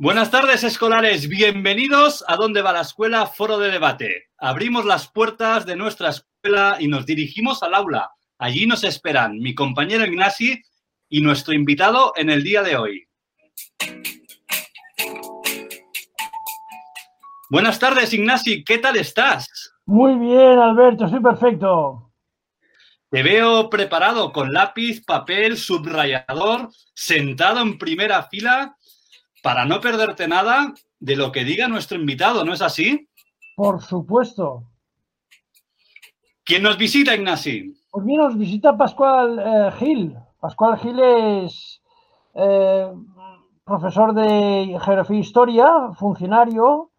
Buenas tardes, escolares. Bienvenidos a Dónde va la escuela, foro de debate. Abrimos las puertas de nuestra escuela y nos dirigimos al aula. Allí nos esperan mi compañero Ignasi y nuestro invitado en el día de hoy. Buenas tardes, Ignasi. ¿Qué tal estás? Muy bien, Alberto. Soy perfecto. Te veo preparado con lápiz, papel, subrayador, sentado en primera fila para no perderte nada de lo que diga nuestro invitado, ¿no es así? Por supuesto. ¿Quién nos visita, Ignasi? Pues mira, nos visita Pascual eh, Gil. Pascual Gil es eh, profesor de Geografía e Historia, funcionario,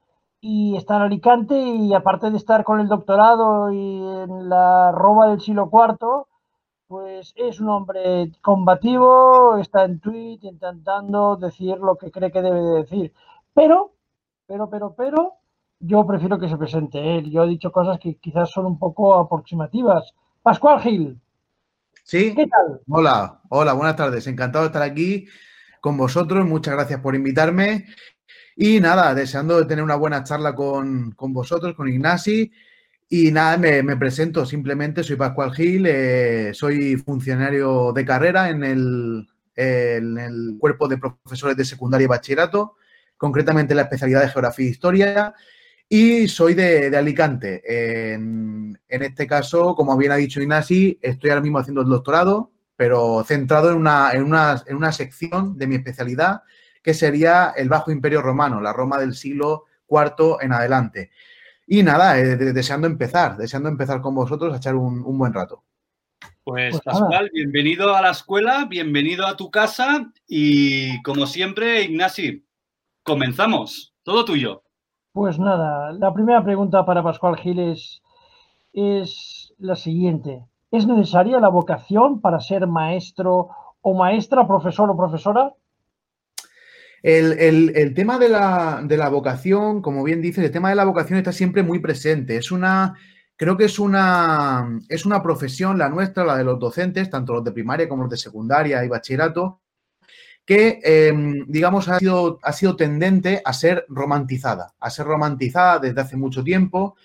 y está en Alicante y aparte de estar con el doctorado y en la Roma del siglo IV, pues es un hombre combativo, está en tweet intentando decir lo que cree que debe de decir. Pero, pero, pero, pero, yo prefiero que se presente él. Yo he dicho cosas que quizás son un poco aproximativas. Pascual Gil. Sí. ¿Qué tal? Hola, hola, buenas tardes. Encantado de estar aquí con vosotros. Muchas gracias por invitarme. Y nada, deseando tener una buena charla con, con vosotros, con Ignasi y nada, me, presento simplemente, soy Pascual Gil, eh, soy funcionario de carrera en el, cuerpo de profesores de secundaria y bachillerato, concretamente en la especialidad de Geografía e Historia, y soy de, Alicante. En, este caso, como bien ha dicho Inasi, estoy ahora mismo haciendo el doctorado, pero centrado en una, en, una, en una sección de mi especialidad, que sería el Bajo Imperio Romano, la Roma del siglo IV en adelante. Y nada, eh, deseando empezar, deseando empezar con vosotros a echar un, buen rato. Pues, pues Pascual, bienvenido a la escuela, bienvenido a tu casa y como siempre, Ignasi, comenzamos. Todo tuyo. Pues nada, la primera pregunta para Pascual Giles es la siguiente. ¿Es necesaria la vocación para ser maestro o maestra, profesor o profesora? El, tema de la, vocación, como bien dices, el tema de la vocación está siempre muy presente. Es una, creo que es una, es una profesión, la nuestra, la de los docentes, tanto los de primaria como los de secundaria y bachillerato, que, em, digamos, ha sido, ha sido tendente a ser romantizada, a ser romantizada desde hace mucho tiempo.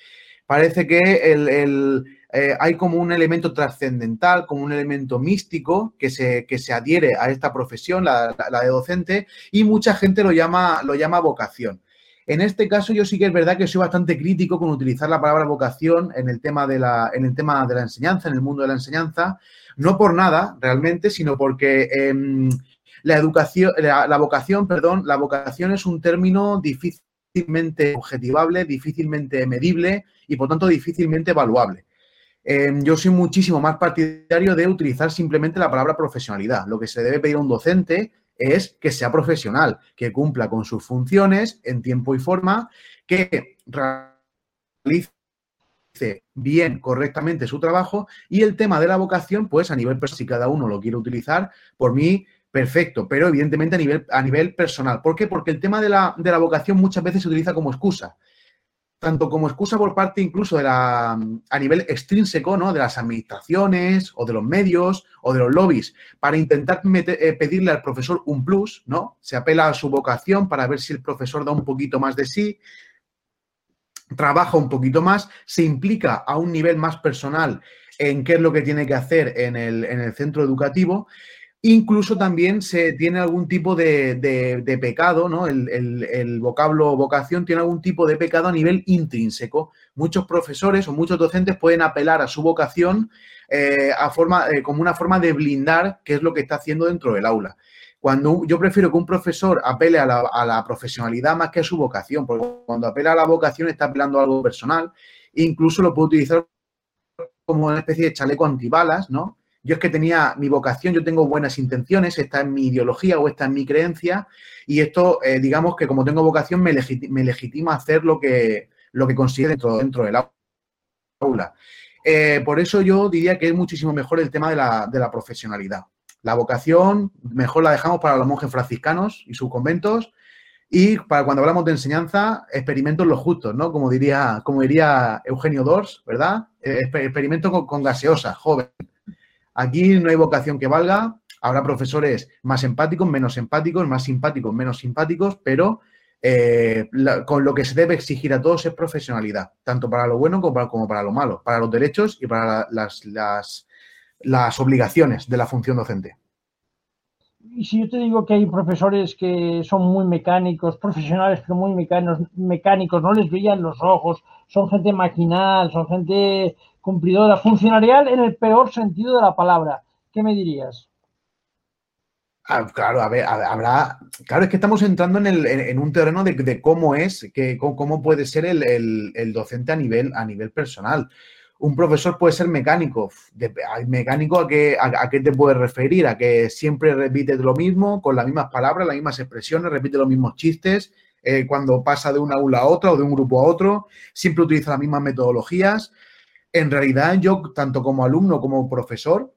Parece que el eh, hay como un elemento trascendental, como un elemento místico que se, se adhiere a esta profesión, la, de docente, y mucha gente lo llama, lo llama vocación. En este caso, yo sí que es verdad que soy bastante crítico con utilizar la palabra vocación en el tema de la, en el tema de la enseñanza, en el mundo de la enseñanza, no por nada realmente, sino porque em, la educación, la, vocación, perdón, la vocación es un término difícilmente objetivable, difícilmente medible y por tanto difícilmente evaluable. Em, yo soy muchísimo más partidario de utilizar simplemente la palabra profesionalidad. Lo que se debe pedir a un docente es que sea profesional, que cumpla con sus funciones en tiempo y forma, que realice bien, correctamente su trabajo y el tema de la vocación, pues a nivel personal, si cada uno lo quiere utilizar, por mí, perfecto, pero evidentemente a nivel, a nivel personal. ¿Por qué? Porque el tema de la, de la vocación muchas veces se utiliza como excusa tanto como excusa por parte incluso de la, a nivel extrínseco, ¿no? De las administraciones o de los medios o de los lobbies, para intentar eh, pedirle al profesor un plus, ¿no? Se apela a su vocación para ver si el profesor da un poquito más de sí, trabaja un poquito más, se implica a un nivel más personal en qué es lo que tiene que hacer en el, en el centro educativo Incluso también se tiene algún tipo de, pecado, ¿no? El, vocablo vocación tiene algún tipo de pecado a nivel intrínseco. Muchos profesores o muchos docentes pueden apelar a su vocación eh, a forma, eh, como una forma de blindar qué es lo que está haciendo dentro del aula. Cuando yo prefiero que un profesor apele a la, profesionalidad más que a su vocación, porque cuando apela a la vocación está apelando a algo personal, incluso lo puede utilizar como una especie de chaleco antibalas, ¿no? Yo es que tenía mi vocación, yo tengo buenas intenciones, está en mi ideología o está en mi creencia, y esto, eh, digamos que como tengo vocación, me, legitima hacer lo que, lo que consigue dentro, dentro del aula. Eh, por eso yo diría que es muchísimo mejor el tema de la, de la profesionalidad. La vocación, mejor la dejamos para los monjes franciscanos y sus conventos, y para cuando hablamos de enseñanza, experimentos los justos, ¿no? Como diría, como diría Eugenio Dors, ¿verdad? Eh, experimento con, con gaseosa, joven. Aquí no hay vocación que valga, Habrá profesores más empáticos, menos empáticos, más simpáticos, menos simpáticos, pero eh, con lo que se debe exigir a todos es profesionalidad, tanto para lo bueno como para, lo malo, para los derechos y para las, las obligaciones de la función docente. Y si yo te digo que hay profesores que son muy mecánicos, profesionales, pero muy mecánicos, mecánicos, no les brillan los ojos, son gente maquinal, son gente cumplidora, funcionarial en el peor sentido de la palabra, ¿qué me dirías? Ah, claro, a ver, habrá. Claro, es que estamos entrando en, el, en, un terreno de, cómo es, que, cómo puede ser el, el, docente a nivel, a nivel personal un profesor puede ser mecánico. ¿Mecánico a qué, a, qué te puedes referir? A que siempre repites lo mismo, con las mismas palabras, las mismas expresiones, repite los mismos chistes, eh, cuando pasa de una aula a otra o de un grupo a otro, siempre utiliza las mismas metodologías. En realidad, yo, tanto como alumno como profesor,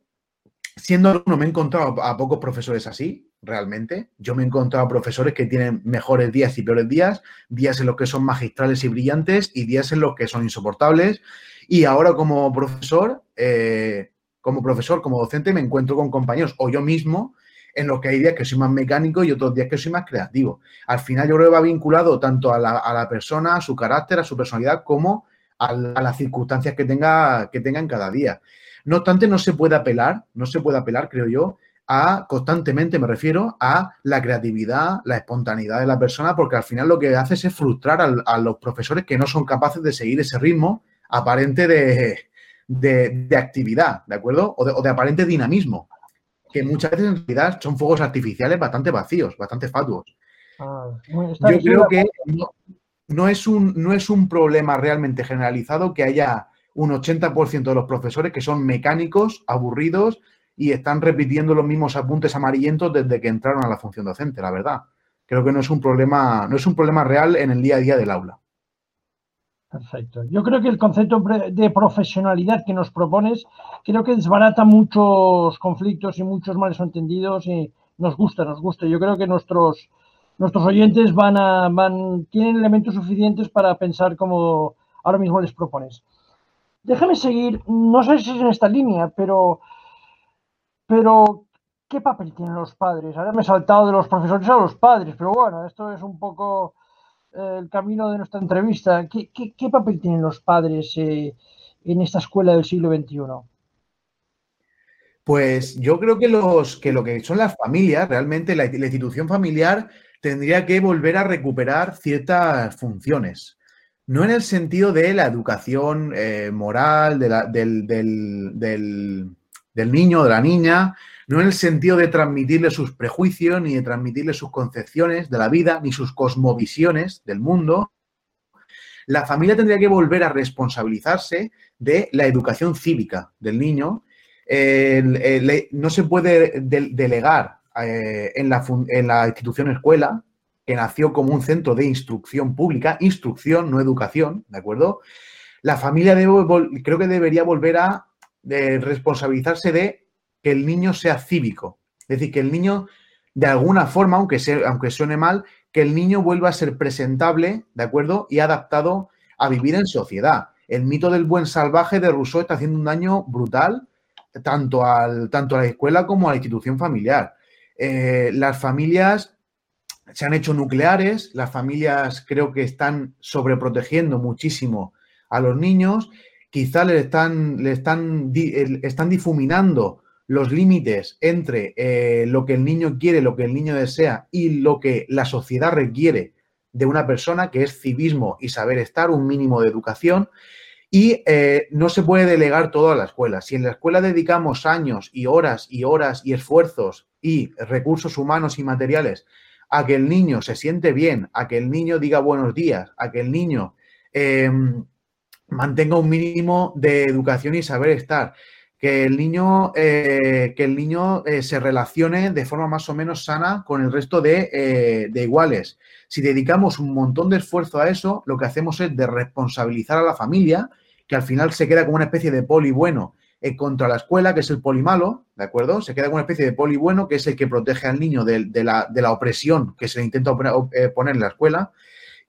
siendo alumno me he encontrado a pocos profesores así, realmente. Yo me he encontrado a profesores que tienen mejores días y peores días, días en los que son magistrales y brillantes y días en los que son insoportables y ahora como profesor, eh, como profesor, como docente, me encuentro con compañeros o yo mismo en los que hay días que soy más mecánico y otros días que soy más creativo. Al final yo creo que va vinculado tanto a la, persona, a su carácter, a su personalidad, como a, las circunstancias que tenga, que tenga en cada día. No obstante, no se puede apelar, no se puede apelar, creo yo, a constantemente, me refiero, a la creatividad, la espontaneidad de la persona, porque al final lo que hace es frustrar a los profesores que no son capaces de seguir ese ritmo aparente de, actividad, ¿de acuerdo? O de, aparente dinamismo, que muchas veces en realidad son fuegos artificiales bastante vacíos, bastante fatuos. Ah, Yo creo que no, es un, no es un problema realmente generalizado que haya un 80% de los profesores que son mecánicos, aburridos y están repitiendo los mismos apuntes amarillentos desde que entraron a la función docente, la verdad. Creo que no es un problema, no es un problema real en el día a día del aula. Perfecto. Yo creo que el concepto de profesionalidad que nos propones, creo que desbarata muchos conflictos y muchos males entendidos y nos gusta, nos gusta. Yo creo que nuestros, nuestros oyentes van a, van, tienen elementos suficientes para pensar como ahora mismo les propones. Déjame seguir, no sé si es en esta línea, pero, pero ¿qué papel tienen los padres? Ahora me he saltado de los profesores a los padres, pero bueno, esto es un poco el camino de nuestra entrevista, ¿qué, papel tienen los padres eh, en esta escuela del siglo XXI? Pues yo creo que, los, que lo que son las familias, realmente la, institución familiar tendría que volver a recuperar ciertas funciones. No en el sentido de la educación eh, moral del, del niño o de la niña, no en el sentido de transmitirle sus prejuicios, ni de transmitirle sus concepciones de la vida, ni sus cosmovisiones del mundo. La familia tendría que volver a responsabilizarse de la educación cívica del niño. no se puede delegar eh, en, la, en la institución escuela, que nació como un centro de instrucción pública, instrucción, no educación, ¿de acuerdo? La familia creo que debería volver a responsabilizarse de que el niño sea cívico. Es decir, que el niño, de alguna forma, aunque, sea, aunque suene mal, que el niño vuelva a ser presentable, ¿de acuerdo? Y adaptado a vivir en sociedad. El mito del buen salvaje de Rousseau está haciendo un daño brutal tanto, al, tanto a la escuela como a la institución familiar. Eh, las familias se han hecho nucleares, las familias creo que están sobreprotegiendo muchísimo a los niños, quizá le están, le están, están difuminando los límites entre eh, lo que el niño quiere, lo que el niño desea y lo que la sociedad requiere de una persona, que es civismo y saber estar, un mínimo de educación. Y eh, no se puede delegar todo a la escuela. Si en la escuela dedicamos años y horas y horas y esfuerzos y recursos humanos y materiales a que el niño se siente bien, a que el niño diga buenos días, a que el niño em, mantenga un mínimo de educación y saber estar, que el niño, eh, que el niño eh, se relacione de forma más o menos sana con el resto eh, de, iguales. Si dedicamos un montón de esfuerzo a eso, lo que hacemos es de responsabilizar a la familia, que al final se queda como una especie de poli bueno contra la escuela, que es el poli malo, ¿de acuerdo? Se queda como una especie de poli bueno, que es el que protege al niño de, la, de la, opresión que se le intenta poner en la escuela,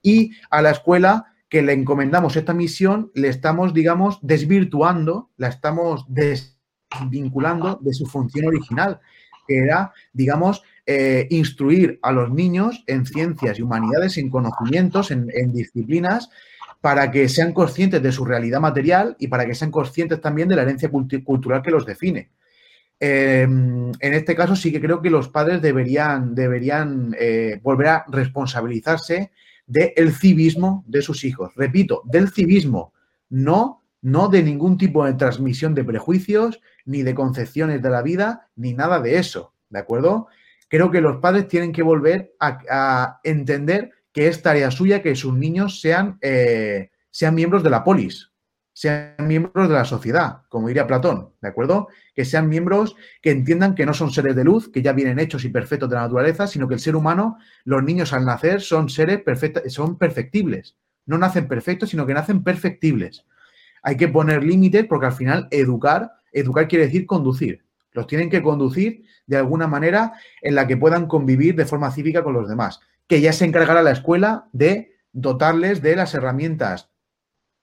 y a la escuela que le encomendamos esta misión, le estamos, digamos, desvirtuando, la estamos desvinculando de su función original. que era, digamos, eh, instruir a los niños en ciencias y humanidades, en conocimientos, en, disciplinas, para que sean conscientes de su realidad material y para que sean conscientes también de la herencia cultural que los define. Em, en este caso sí que creo que los padres deberían, deberían eh, volver a responsabilizarse del civismo de sus hijos. Repito, del civismo, no, no de ningún tipo de transmisión de prejuicios, ni de concepciones de la vida, ni nada de eso, ¿de acuerdo? Creo que los padres tienen que volver a, entender que es tarea suya que sus niños sean, eh, sean miembros de la polis, sean miembros de la sociedad, como diría Platón, ¿de acuerdo? Que sean miembros que entiendan que no son seres de luz, que ya vienen hechos y perfectos de la naturaleza, sino que el ser humano, los niños al nacer son seres perfectos, son perfectibles. No nacen perfectos, sino que nacen perfectibles. Hay que poner límites porque al final educar, educar quiere decir conducir. Los tienen que conducir de alguna manera en la que puedan convivir de forma cívica con los demás. Que ya se encargará la escuela de dotarles de las herramientas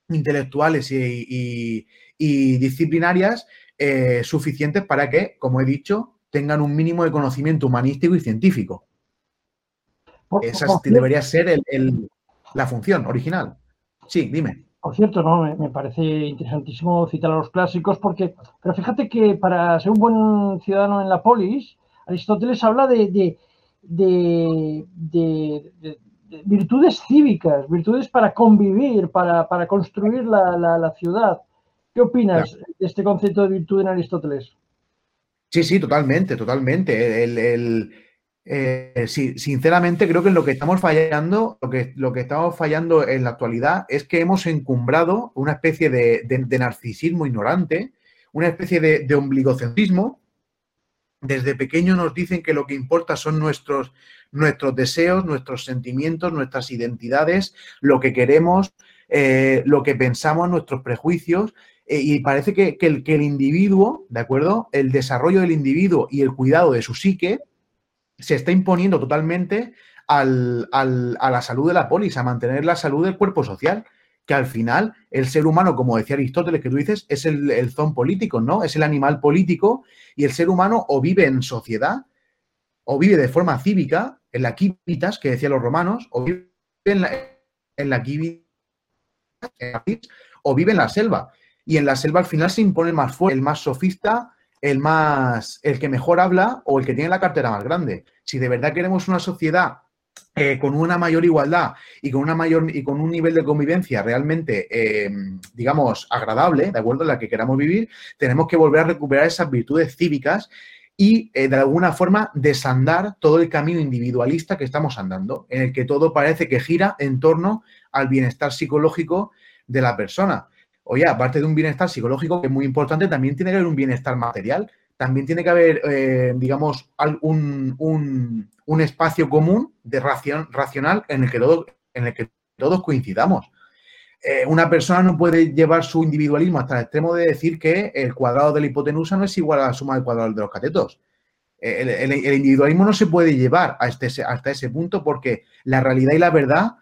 intelectuales y, disciplinarias eh, suficientes para que, como he dicho, tengan un mínimo de conocimiento humanístico y científico. Esa debería ser la función original. Sí, dime. Por cierto, no, me, parece interesantísimo citar a los clásicos porque, pero fíjate que para ser un buen ciudadano en la polis, Aristóteles habla de, de virtudes cívicas, virtudes para convivir, para, construir la, ciudad. ¿Qué opinas de este concepto de virtud en Aristóteles? Sí, sí, totalmente, totalmente. El, eh, sinceramente, creo que en lo que estamos fallando, lo que, lo que estamos fallando en la actualidad es que hemos encumbrado una especie de, narcisismo ignorante, una especie de, de ombligocentrismo. Desde pequeño nos dicen que lo que importa son nuestros, nuestros deseos, nuestros sentimientos, nuestras identidades, lo que queremos, eh, lo que pensamos, nuestros prejuicios. Eh, y parece que, el, que, el, individuo, ¿de acuerdo? El desarrollo del individuo y el cuidado de su psique se está imponiendo totalmente al, a la salud de la polis, a mantener la salud del cuerpo social que al final el ser humano, como decía Aristóteles, que tú dices, es el, el zon político, ¿no? Es el animal político y el ser humano o vive en sociedad o vive de forma cívica, en la quivitas, que decían los romanos, o vive en la, en la o vive en la selva. Y en la selva al final se impone el más fuerte, el más sofista, el más, el que mejor habla o el que tiene la cartera más grande. Si de verdad queremos una sociedad eh, con una mayor igualdad y con una mayor y con un nivel de convivencia realmente, eh, digamos, agradable, de acuerdo en la que queramos vivir, tenemos que volver a recuperar esas virtudes cívicas y eh, de alguna forma desandar todo el camino individualista que estamos andando, en el que todo parece que gira en torno al bienestar psicológico de la persona. Oye, aparte de un bienestar psicológico que es muy importante, también tiene que haber un bienestar material, también tiene que haber, eh, digamos, un, un, espacio común de racional en el que, todo, en el que todos coincidamos. Eh, una persona no puede llevar su individualismo hasta el extremo de decir que el cuadrado de la hipotenusa no es igual a la suma del cuadrado de los catetos. Eh, el, individualismo no se puede llevar este, hasta ese punto porque la realidad y la verdad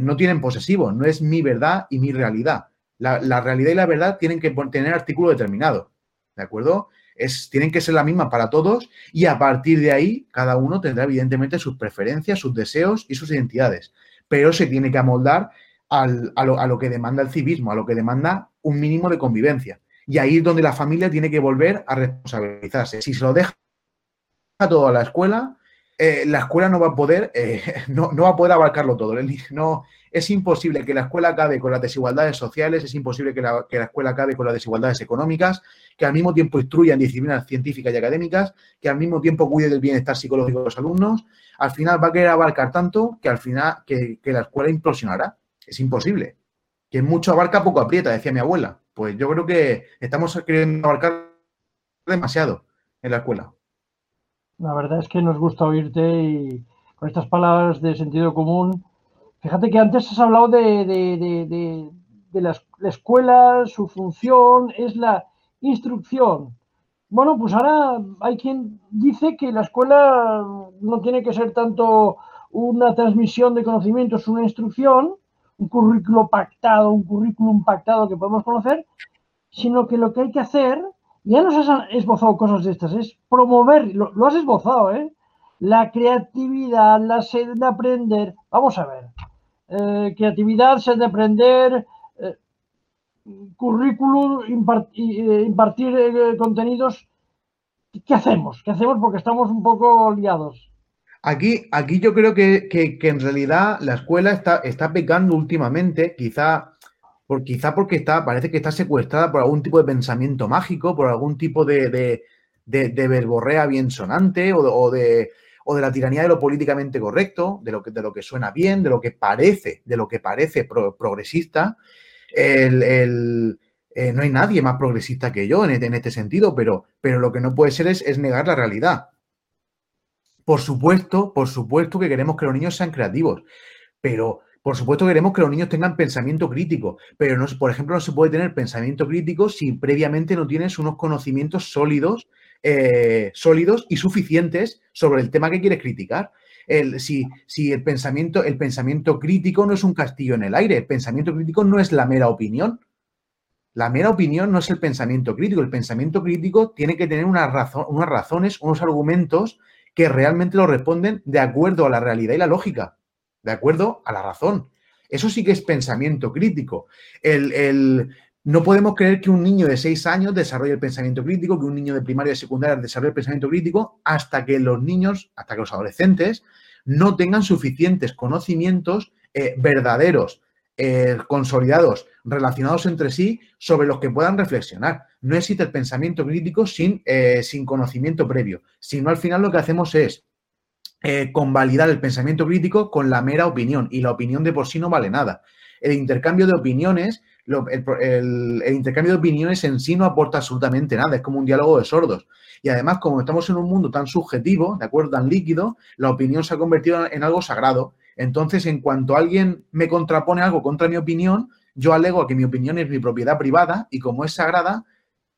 no tienen posesivo, no es mi verdad y mi realidad. La, realidad y la verdad tienen que tener artículo determinado, ¿de acuerdo? Es, tienen que ser la misma para todos y a partir de ahí cada uno tendrá evidentemente sus preferencias, sus deseos y sus identidades, pero se tiene que amoldar a, lo, que demanda el civismo, a lo que demanda un mínimo de convivencia. Y ahí es donde la familia tiene que volver a responsabilizarse. Si se lo deja todo a la escuela, eh, la escuela no va a poder, eh, no, va a poder abarcarlo todo. No, es imposible que la escuela acabe con las desigualdades sociales, es imposible que la, que la, escuela acabe con las desigualdades económicas, que al mismo tiempo instruya en disciplinas científicas y académicas, que al mismo tiempo cuide del bienestar psicológico de los alumnos. Al final va a querer abarcar tanto que al final que la escuela implosionará. Es imposible. Que mucho abarca, poco aprieta, decía mi abuela. Pues yo creo que estamos queriendo abarcar demasiado en la escuela. La verdad es que nos gusta oírte y con estas palabras de sentido común. Fíjate que antes has hablado de, la, escuela, su función es la instrucción. Bueno, pues ahora hay quien dice que la escuela no tiene que ser tanto una transmisión de conocimientos, una instrucción, un currículo pactado, un currículum pactado que podemos conocer, sino que lo que hay que hacer ya nos has esbozado cosas de estas, es promover, lo, has esbozado, ¿eh? La creatividad, la sed de aprender. Vamos a ver. Eh, creatividad, sed de aprender, eh, currículum, eh, impartir contenidos. ¿Qué hacemos? ¿Qué hacemos? Porque estamos un poco liados. Aquí, aquí yo creo que, en realidad la escuela está, está pecando últimamente, quizá, por, quizá porque está, parece que está secuestrada por algún tipo de pensamiento mágico, por algún tipo de, verborrea bien sonante o, de, de la tiranía de lo políticamente correcto, de lo que, suena bien, de lo que parece, de lo que parece progresista. El, eh, no hay nadie más progresista que yo en, en este sentido, pero, pero, lo que no puede ser es, es negar la realidad. Por supuesto, por supuesto que queremos que los niños sean creativos, pero por supuesto queremos que los niños tengan pensamiento crítico, pero no, por ejemplo no se puede tener pensamiento crítico si previamente no tienes unos conocimientos sólidos, eh, sólidos y suficientes sobre el tema que quieres criticar. El, si, si el, pensamiento, el pensamiento crítico no es un castillo en el aire, el pensamiento crítico no es la mera opinión. La mera opinión no es el pensamiento crítico. El pensamiento crítico tiene que tener una razón, unas razones, unos argumentos que realmente lo responden de acuerdo a la realidad y la lógica, de acuerdo a la razón. Eso sí que es pensamiento crítico. El, no podemos creer que un niño de seis años desarrolle el pensamiento crítico, que un niño de primaria y secundaria desarrolle el pensamiento crítico, hasta que los niños, hasta que los adolescentes no tengan suficientes conocimientos eh, verdaderos, eh, consolidados, relacionados entre sí, sobre los que puedan reflexionar. No existe el pensamiento crítico sin, eh, sin conocimiento previo, sino al final lo que hacemos es convalidar el pensamiento crítico con la mera opinión y la opinión de por sí no vale nada. El intercambio de opiniones, el, intercambio de opiniones en sí no aporta absolutamente nada, es como un diálogo de sordos. Y además, como estamos en un mundo tan subjetivo, ¿de acuerdo? Tan líquido, la opinión se ha convertido en algo sagrado entonces, en cuanto alguien me contrapone algo contra mi opinión, yo alego a que mi opinión es mi propiedad privada y como es sagrada,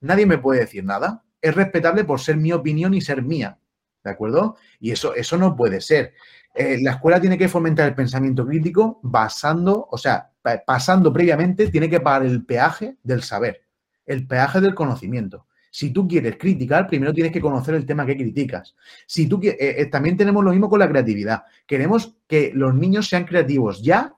nadie me puede decir nada. Es respetable por ser mi opinión y ser mía. ¿De acuerdo? Y eso, eso no puede ser. Eh, la escuela tiene que fomentar el pensamiento crítico basando, o sea, pasando previamente, tiene que pagar el peaje del saber, el peaje del conocimiento. Si tú quieres criticar, primero tienes que conocer el tema que criticas. Si tú eh, eh, también tenemos lo mismo con la creatividad. Queremos que los niños sean creativos ya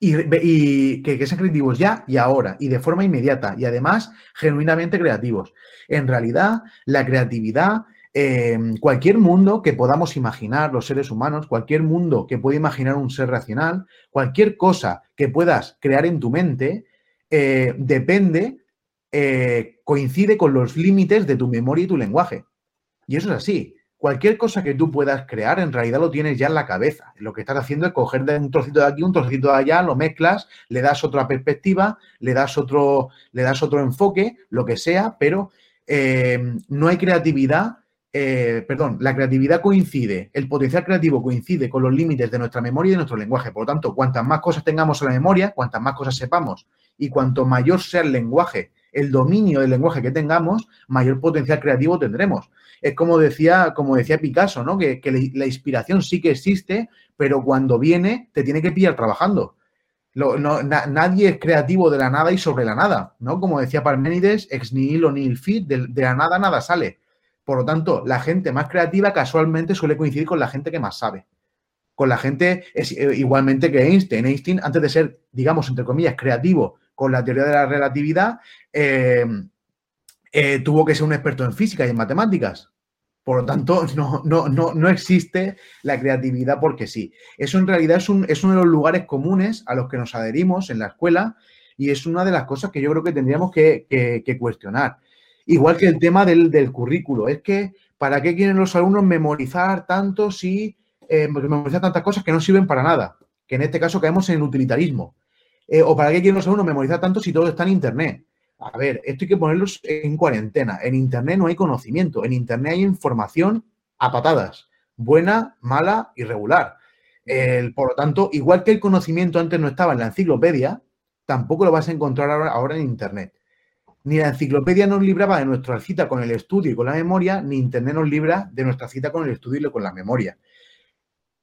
y, que, sean creativos ya y ahora y de forma inmediata y además genuinamente creativos. En realidad, la creatividad, em, cualquier mundo que podamos imaginar los seres humanos, cualquier mundo que pueda imaginar un ser racional, cualquier cosa que puedas crear en tu mente, eh, depende eh, coincide con los límites de tu memoria y tu lenguaje. Y eso es así. Cualquier cosa que tú puedas crear, en realidad lo tienes ya en la cabeza. Lo que estás haciendo es coger de un trocito de aquí, un trocito de allá, lo mezclas, le das otra perspectiva, le das otro, le das otro enfoque, lo que sea, pero eh, no hay creatividad. Eh, perdón, la creatividad coincide, el potencial creativo coincide con los límites de nuestra memoria y de nuestro lenguaje. Por lo tanto, cuantas más cosas tengamos en la memoria, cuantas más cosas sepamos y cuanto mayor sea el lenguaje el dominio del lenguaje que tengamos, mayor potencial creativo tendremos. Es como decía, como decía Picasso, ¿no? Que, la inspiración sí que existe, pero cuando viene te tiene que pillar trabajando. nadie es creativo de la nada y sobre la nada, ¿no? Como decía Parménides, ex nihilo nihil fit, de, la nada nada sale. Por lo tanto, la gente más creativa casualmente suele coincidir con la gente que más sabe. Con la gente es, eh, igualmente que Einstein. Einstein, antes de ser, digamos, entre comillas, creativo con la teoría de la relatividad, eh, eh, tuvo que ser un experto en física y en matemáticas. Por lo tanto, no, no, no, no existe la creatividad porque sí. Eso en realidad es, uno de los lugares comunes a los que nos adherimos en la escuela y es una de las cosas que yo creo que tendríamos que, cuestionar. Igual que el tema del, currículo. Es que, ¿para qué quieren los alumnos memorizar tanto si eh, memorizar tantas cosas que no sirven para nada? Que en este caso caemos en el utilitarismo. Eh, ¿O para qué quieren los alumnos memorizar tanto si todo está en Internet? A ver, esto hay que ponerlos en cuarentena. En Internet no hay conocimiento, en Internet hay información a patadas, buena, mala y regular. por lo tanto, igual que el conocimiento antes no estaba en la enciclopedia, tampoco lo vas a encontrar ahora, en Internet. Ni la enciclopedia nos libraba de nuestra cita con el estudio y con la memoria, ni Internet nos libra de nuestra cita con el estudio y con la memoria.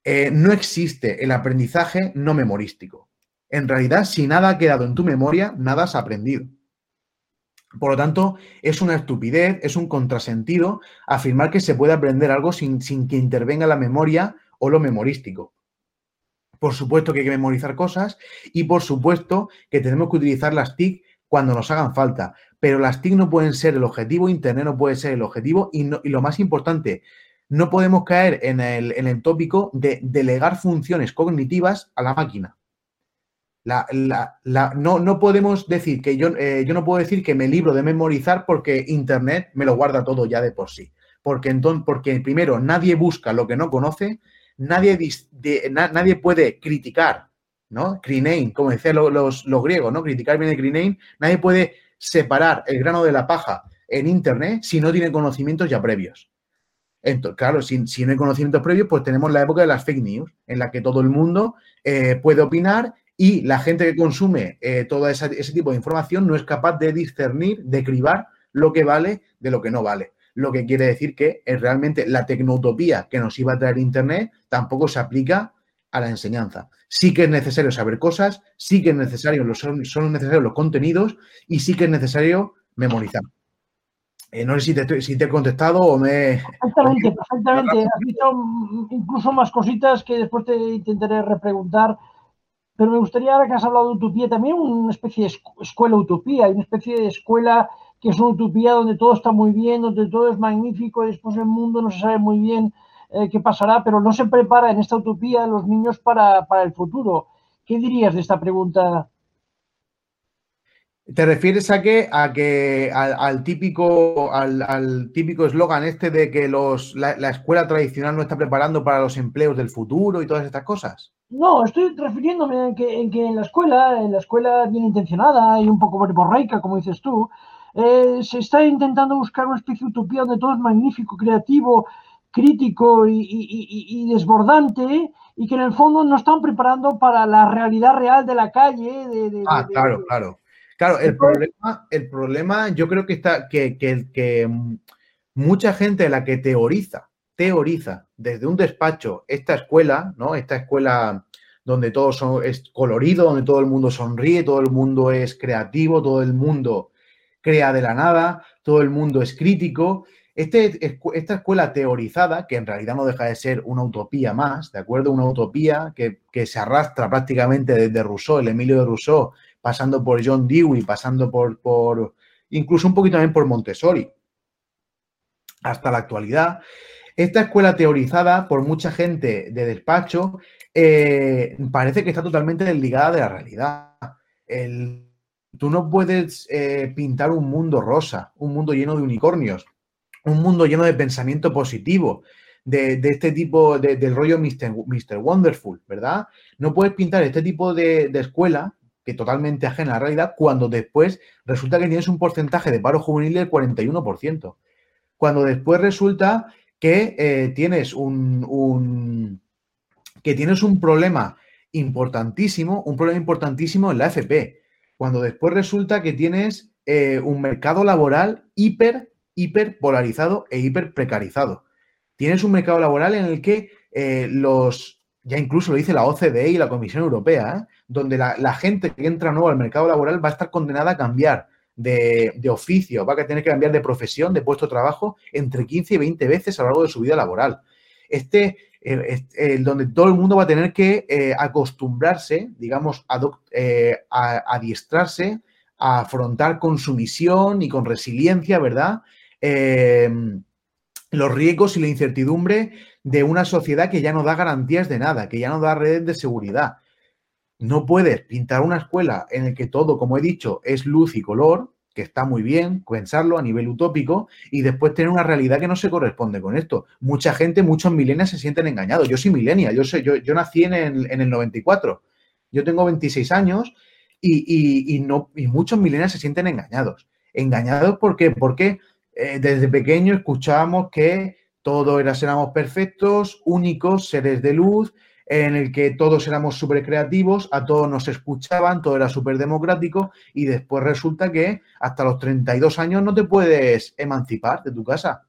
Eh, no existe el aprendizaje no memorístico. En realidad, si nada ha quedado en tu memoria, nada has aprendido. Por lo tanto, es una estupidez, es un contrasentido afirmar que se puede aprender algo sin, sin que intervenga la memoria o lo memorístico. Por supuesto que hay que memorizar cosas y por supuesto que tenemos que utilizar las TIC cuando nos hagan falta. Pero las TIC no pueden ser el objetivo, Internet no puede ser el objetivo y, lo más importante, no podemos caer en el, tópico de delegar funciones cognitivas a la máquina. no, no, podemos decir que yo, eh, yo no puedo decir que me libro de memorizar porque Internet me lo guarda todo ya de por sí. Porque, entonces, porque primero nadie busca lo que no conoce, nadie, nadie puede criticar ¿no? Crinein, como decían los, los, griegos, ¿no? Criticar viene de Crinein. Nadie puede separar el grano de la paja en Internet si no tiene conocimientos ya previos. Entonces, claro, si, no hay conocimientos previos, pues tenemos la época de las fake news, en la que todo el mundo eh, puede opinar y la gente que consume eh, todo ese tipo de información no es capaz de discernir, de cribar lo que vale de lo que no vale. Lo que quiere decir que es realmente la tecnotopía que nos iba a traer Internet tampoco se aplica a la enseñanza. Sí que es necesario saber cosas, sí que es necesario, son, son necesarios los contenidos y sí que es necesario memorizar. Eh, no sé si te, si te, he contestado o me... Perfectamente, perfectamente. Has dicho incluso más cositas que después te intentaré repreguntar. Pero me gustaría, ahora que has hablado de utopía, también una especie de escuela utopía, una especie de escuela que es una utopía donde todo está muy bien, donde todo es magnífico y después el mundo no se sabe muy bien eh, qué pasará, pero no se prepara en esta utopía los niños para, el futuro. ¿Qué dirías de esta pregunta? ¿Te refieres a que, a que al, típico al, típico eslogan este de que los, la, escuela tradicional no está preparando para los empleos del futuro y todas estas cosas? No, estoy refiriéndome en que, en la escuela, en la escuela bien intencionada y un poco borreica, como dices tú, eh, se está intentando buscar una especie de utopía donde todo es magnífico, creativo, crítico y, desbordante y que en el fondo no están preparando para la realidad real de la calle. ah, claro, claro. Claro, el problema, el problema yo creo que está que, que, mucha gente la que teoriza, teoriza desde un despacho esta escuela, ¿no? Esta escuela donde todo son, es colorido, donde todo el mundo sonríe, todo el mundo es creativo, todo el mundo crea de la nada, todo el mundo es crítico este, esta escuela teorizada, que en realidad no deja de ser una utopía más, ¿de acuerdo? Una utopía que, se arrastra prácticamente desde Rousseau, el Emilio de Rousseau, pasando por John Dewey, pasando por, por incluso un poquito también por Montessori, hasta la actualidad. Esta escuela teorizada por mucha gente de despacho eh, parece que está totalmente desligada de la realidad. tú no puedes eh, pintar un mundo rosa, un mundo lleno de unicornios un mundo lleno de pensamiento positivo, de, este tipo, de, del rollo Mr. Wonderful, ¿verdad? No puedes pintar este tipo de, escuela que totalmente ajena a la realidad cuando después resulta que tienes un porcentaje de paro juvenil del 41%. Cuando después resulta que eh, tienes un, que tienes un problema importantísimo, un problema importantísimo en la FP. Cuando después resulta que tienes eh, un mercado laboral hiper hiperpolarizado e hiperprecarizado. Tienes un mercado laboral en el que eh, los, ya incluso lo dice la OCDE y la Comisión Europea, ¿eh? donde la, gente que entra nuevo al mercado laboral va a estar condenada a cambiar de, oficio, va a tener que cambiar de profesión, de puesto de trabajo, entre 15 y 20 veces a lo largo de su vida laboral. Este, eh, donde todo el mundo va a tener que acostumbrarse, digamos, a, a, adiestrarse a afrontar con sumisión y con resiliencia, ¿verdad? Eh, los riesgos y la incertidumbre de una sociedad que ya no da garantías de nada, que ya no da redes de seguridad. No puedes pintar una escuela en la que todo, como he dicho, es luz y color, que está muy bien pensarlo a nivel utópico, y después tener una realidad que no se corresponde con esto. Mucha gente, muchos milenios se sienten engañados. Yo soy milenia, yo, yo, yo nací en el, en el 94, yo tengo 26 años y, no, y muchos milenios se sienten engañados. ¿Engañados por qué? Porque eh, desde pequeño escuchábamos que todos éramos perfectos, únicos, seres de luz, en el que todos éramos súper creativos, a todos nos escuchaban, todo era súper democrático y después resulta que hasta los 32 años no te puedes emancipar de tu casa,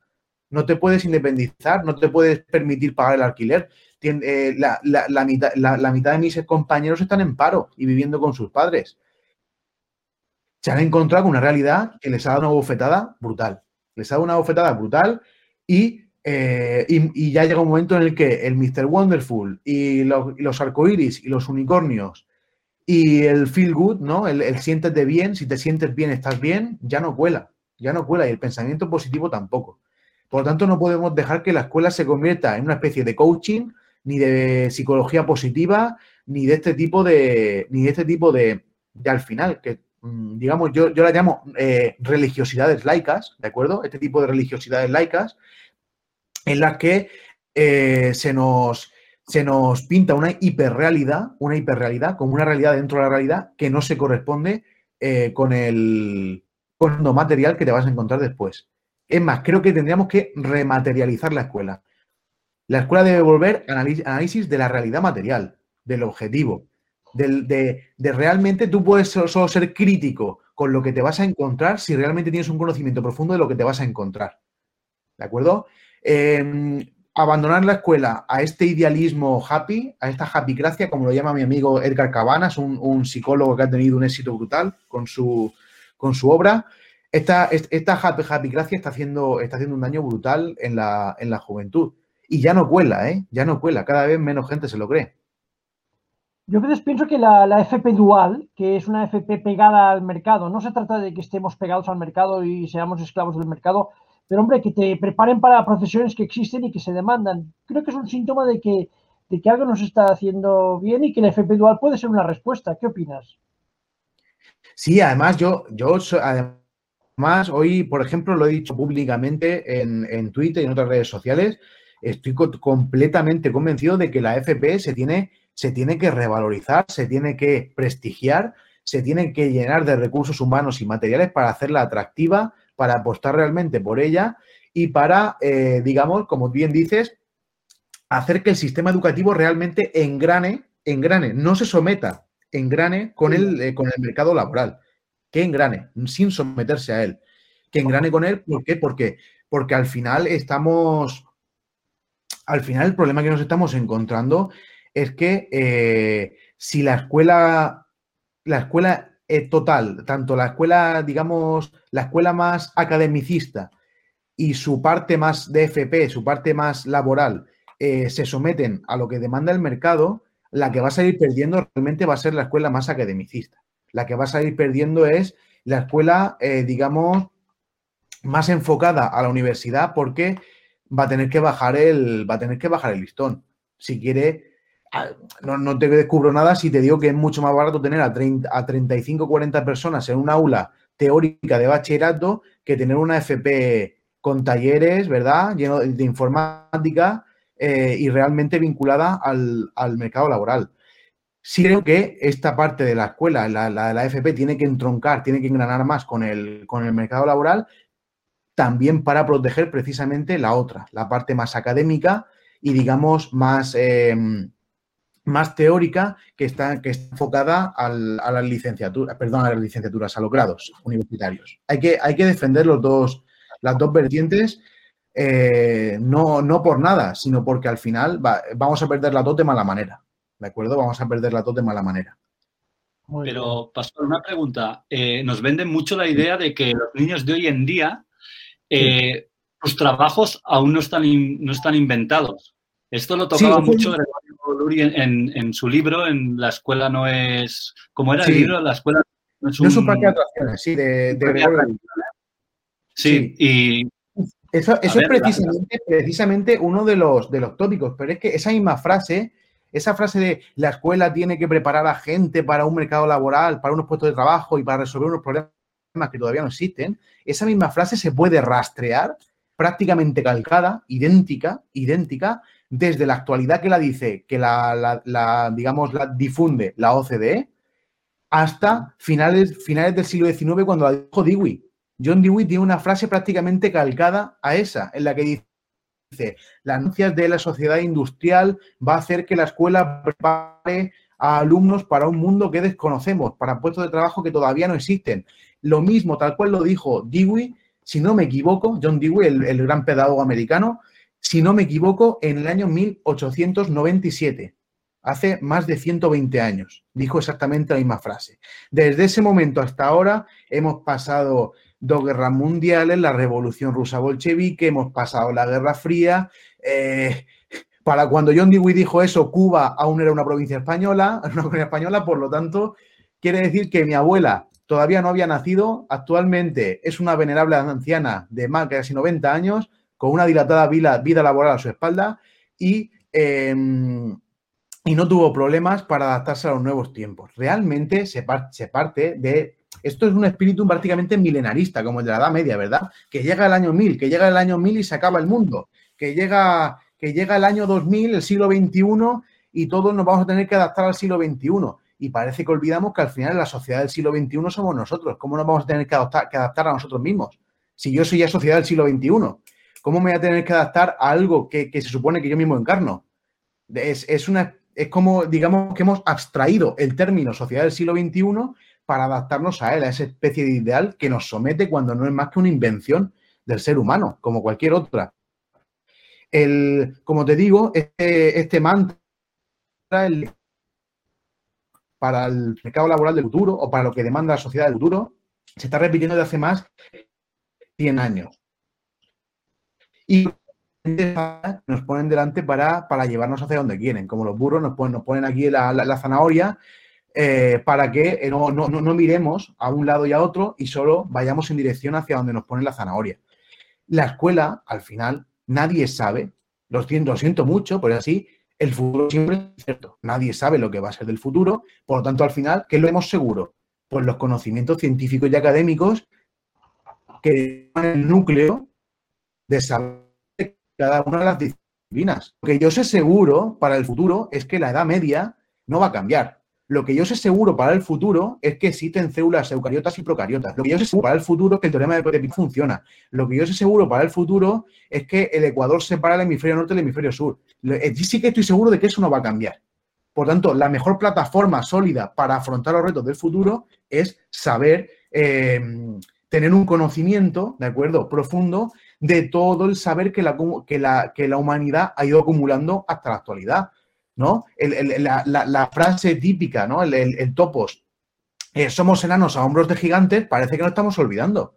no te puedes independizar, no te puedes permitir pagar el alquiler. Eh, la, mitad, la mitad de mis compañeros están en paro y viviendo con sus padres. se han encontrado con una realidad que les ha dado una bofetada brutal. Les dado una bofetada brutal y, eh, y, ya llega un momento en el que el Mr. Wonderful y los, y los arcoiris y los unicornios y el feel good, ¿no? El, el siéntete bien, si te sientes bien, estás bien, ya no cuela, ya no cuela y el pensamiento positivo tampoco. Por lo tanto, no podemos dejar que la escuela se convierta en una especie de coaching, ni de psicología positiva, ni de este tipo de, ni de este tipo de, de al final, que digamos, yo, yo la llamo eh, religiosidades laicas, ¿de acuerdo? Este tipo de religiosidades laicas, en las que eh, se nos se nos pinta una hiperrealidad, una hiperrealidad, como una realidad dentro de la realidad que no se corresponde eh, con el con lo material que te vas a encontrar después. Es más, creo que tendríamos que rematerializar la escuela. La escuela debe volver análisis de la realidad material, del objetivo, de, realmente tú puedes solo, ser crítico con lo que te vas a encontrar si realmente tienes un conocimiento profundo de lo que te vas a encontrar. ¿De acuerdo? Eh, abandonar la escuela a este idealismo happy, a esta happycracia, como lo llama mi amigo Edgar Cabanas, un, psicólogo que ha tenido un éxito brutal con su, con su obra. Esta, esta happy, happycracia está haciendo, está haciendo un daño brutal en la, en la juventud. Y ya no cuela, ¿eh? Ya no cuela, cada vez menos gente se lo cree. Yo a pienso que la, la, FP dual, que es una FP pegada al mercado, no se trata de que estemos pegados al mercado y seamos esclavos del mercado, pero hombre, que te preparen para profesiones que existen y que se demandan. Creo que es un síntoma de que, de que algo nos está haciendo bien y que el FP dual puede ser una respuesta. ¿Qué opinas? Sí, además yo, yo además hoy, por ejemplo, lo he dicho públicamente en, en Twitter y en otras redes sociales, estoy completamente convencido de que la FP se tiene, se tiene que revalorizar, se tiene que prestigiar, se tiene que llenar de recursos humanos y materiales para hacerla atractiva, para apostar realmente por ella y para, eh, digamos, como bien dices, hacer que el sistema educativo realmente engrane, engrane, no se someta, engrane con el, eh, con el mercado laboral, que engrane, sin someterse a él, que engrane con él, ¿por qué? Porque, porque al final estamos, al final el problema que nos estamos encontrando es que eh, si la escuela, la escuela total, tanto la escuela, digamos, la escuela más academicista y su parte más de FP, su parte más laboral, eh, se someten a lo que demanda el mercado, la que va a salir perdiendo realmente va a ser la escuela más academicista. La que va a salir perdiendo es la escuela, eh, digamos, más enfocada a la universidad porque va a tener que bajar el, va a tener que bajar el listón. Si quiere no, te descubro nada si te digo que es mucho más barato tener a, 30, a 35 40 personas en un aula teórica de bachillerato que tener una FP con talleres, ¿verdad? Lleno de informática eh, y realmente vinculada al, mercado laboral. Sí creo que esta parte de la escuela, la, la, la, FP, tiene que entroncar, tiene que engranar más con el, con el mercado laboral, también para proteger precisamente la otra, la parte más académica y, digamos, más... Em, más teórica que está, que está enfocada al, a las licenciaturas, perdón, a las licenciaturas, a los grados universitarios. Hay que, hay que defender los dos, las dos vertientes, eh, no, no por nada, sino porque al final vamos a perder la dos de mala manera. ¿De acuerdo? Vamos a perder la dos de mala manera. Pero, Pastor, una pregunta. Eh, nos venden mucho la idea de que los niños de hoy en día, eh, sus trabajos aún no están, no están inventados. Esto lo tocaba mucho en, en, su libro, en La escuela no es. ¿Cómo era el libro? La escuela no es un. No es un parque de atracciones, sí, de, de sí, y. Eso, eso es precisamente, precisamente uno de los, de los tópicos, pero es que esa misma frase, esa frase de la escuela tiene que preparar a gente para un mercado laboral, para unos puestos de trabajo y para resolver unos problemas que todavía no existen, esa misma frase se puede rastrear prácticamente calcada, idéntica, idéntica, desde la actualidad que la dice, que la, digamos, la difunde la OCDE, hasta finales, finales del siglo XIX cuando la dijo Dewey. John Dewey tiene una frase prácticamente calcada a esa, en la que dice, las anuncias de la sociedad industrial va a hacer que la escuela prepare a alumnos para un mundo que desconocemos, para puestos de trabajo que todavía no existen. Lo mismo, tal cual lo dijo Dewey, si no me equivoco, John Dewey, el gran pedagogo americano, si no me equivoco, en el año 1897. hace más de 120 años. Dijo exactamente la misma frase. Desde ese momento hasta ahora hemos pasado dos guerras mundiales, la revolución rusa bolchevique, hemos pasado la Guerra Fría. Eh, para cuando John Dewey dijo eso, Cuba aún era una provincia española, una provincia española, por lo tanto, quiere decir que mi abuela todavía no había nacido, actualmente es una venerable anciana de más de casi 90 años, con una dilatada vida, laboral a su espalda y em, y no tuvo problemas para adaptarse a los nuevos tiempos. Realmente se, se, parte de... Esto es un espíritu prácticamente milenarista, como el de la Edad Media, ¿verdad? Que llega el año 1000, que llega el año 1000 y se acaba el mundo, que llega, que llega el año 2000, el siglo XXI, y todos nos vamos a tener que adaptar al siglo XXI. Y parece que olvidamos que al final la sociedad del siglo XXI somos nosotros. ¿Cómo nos vamos a tener que adaptar, que adaptar a nosotros mismos? Si yo soy ya sociedad del siglo XXI, ¿cómo me voy a tener que adaptar a algo que, se supone que yo mismo encarno? Es, es una es como, digamos, que hemos abstraído el término sociedad del siglo XXI para adaptarnos a él, a esa especie de ideal que nos somete cuando no es más que una invención del ser humano, como cualquier otra. El, como te digo, este, este mantra para el mercado laboral del futuro o para lo que demanda la sociedad del futuro se está repitiendo desde hace más de 100 años. Y nos ponen delante para, llevarnos hacia donde quieren. Como los burros nos ponen, nos ponen aquí la, zanahoria eh, para que eh, no, miremos a un lado y a otro y solo vayamos en dirección hacia donde nos ponen la zanahoria. La escuela, al final, nadie sabe, lo siento, mucho, pero así, el futuro siempre es cierto. Nadie sabe lo que va a ser del futuro, por lo tanto, al final, ¿qué lo hemos seguro? Pues los conocimientos científicos y académicos que son el núcleo de saber cada una de las disciplinas. Lo que yo sé seguro para el futuro es que la edad media no va a cambiar. Lo que yo sé seguro para el futuro es que existen células eucariotas y procariotas. Lo que yo sé seguro para el futuro es que el teorema de Protepic funciona. Lo que yo sé seguro para el futuro es que el Ecuador separa el hemisferio norte del hemisferio sur. Eh, sí que estoy seguro de que eso no va a cambiar. Por tanto, la mejor plataforma sólida para afrontar los retos del futuro es saber eh, tener un conocimiento, ¿de acuerdo?, profundo de todo el saber que la, que la, que la humanidad ha ido acumulando hasta la actualidad, ¿no? la, frase típica, ¿no? El, topos, eh, somos enanos a hombros de gigantes, parece que no estamos olvidando.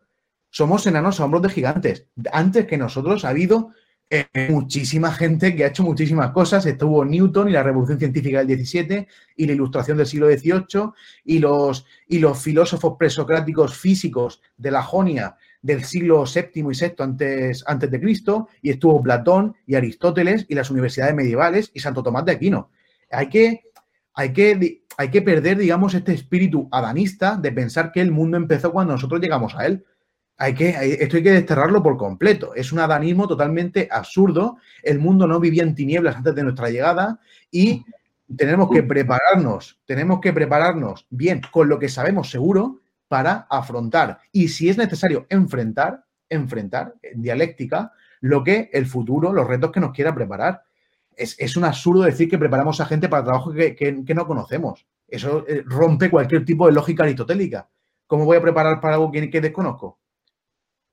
Somos enanos a hombros de gigantes. Antes que nosotros ha habido eh, muchísima gente que ha hecho muchísimas cosas. Estuvo Newton y la revolución científica del 17 y la ilustración del siglo XVIII y los, y los filósofos presocráticos físicos de la Jonia del siglo VII y VI antes, antes de Cristo, y estuvo Platón y Aristóteles y las universidades medievales y Santo Tomás de Aquino. Hay que, hay que, hay que perder, digamos, este espíritu adanista de pensar que el mundo empezó cuando nosotros llegamos a él. Hay que, esto hay que desterrarlo por completo. Es un adanismo totalmente absurdo. El mundo no vivía en tinieblas antes de nuestra llegada y tenemos que prepararnos, tenemos que prepararnos bien con lo que sabemos seguro para afrontar y si es necesario enfrentar, enfrentar en dialéctica lo que el futuro, los retos que nos quiera preparar. Es, un absurdo decir que preparamos a gente para trabajo que, no conocemos. Eso eh, rompe cualquier tipo de lógica aristotélica. ¿Cómo voy a preparar para algo que, desconozco?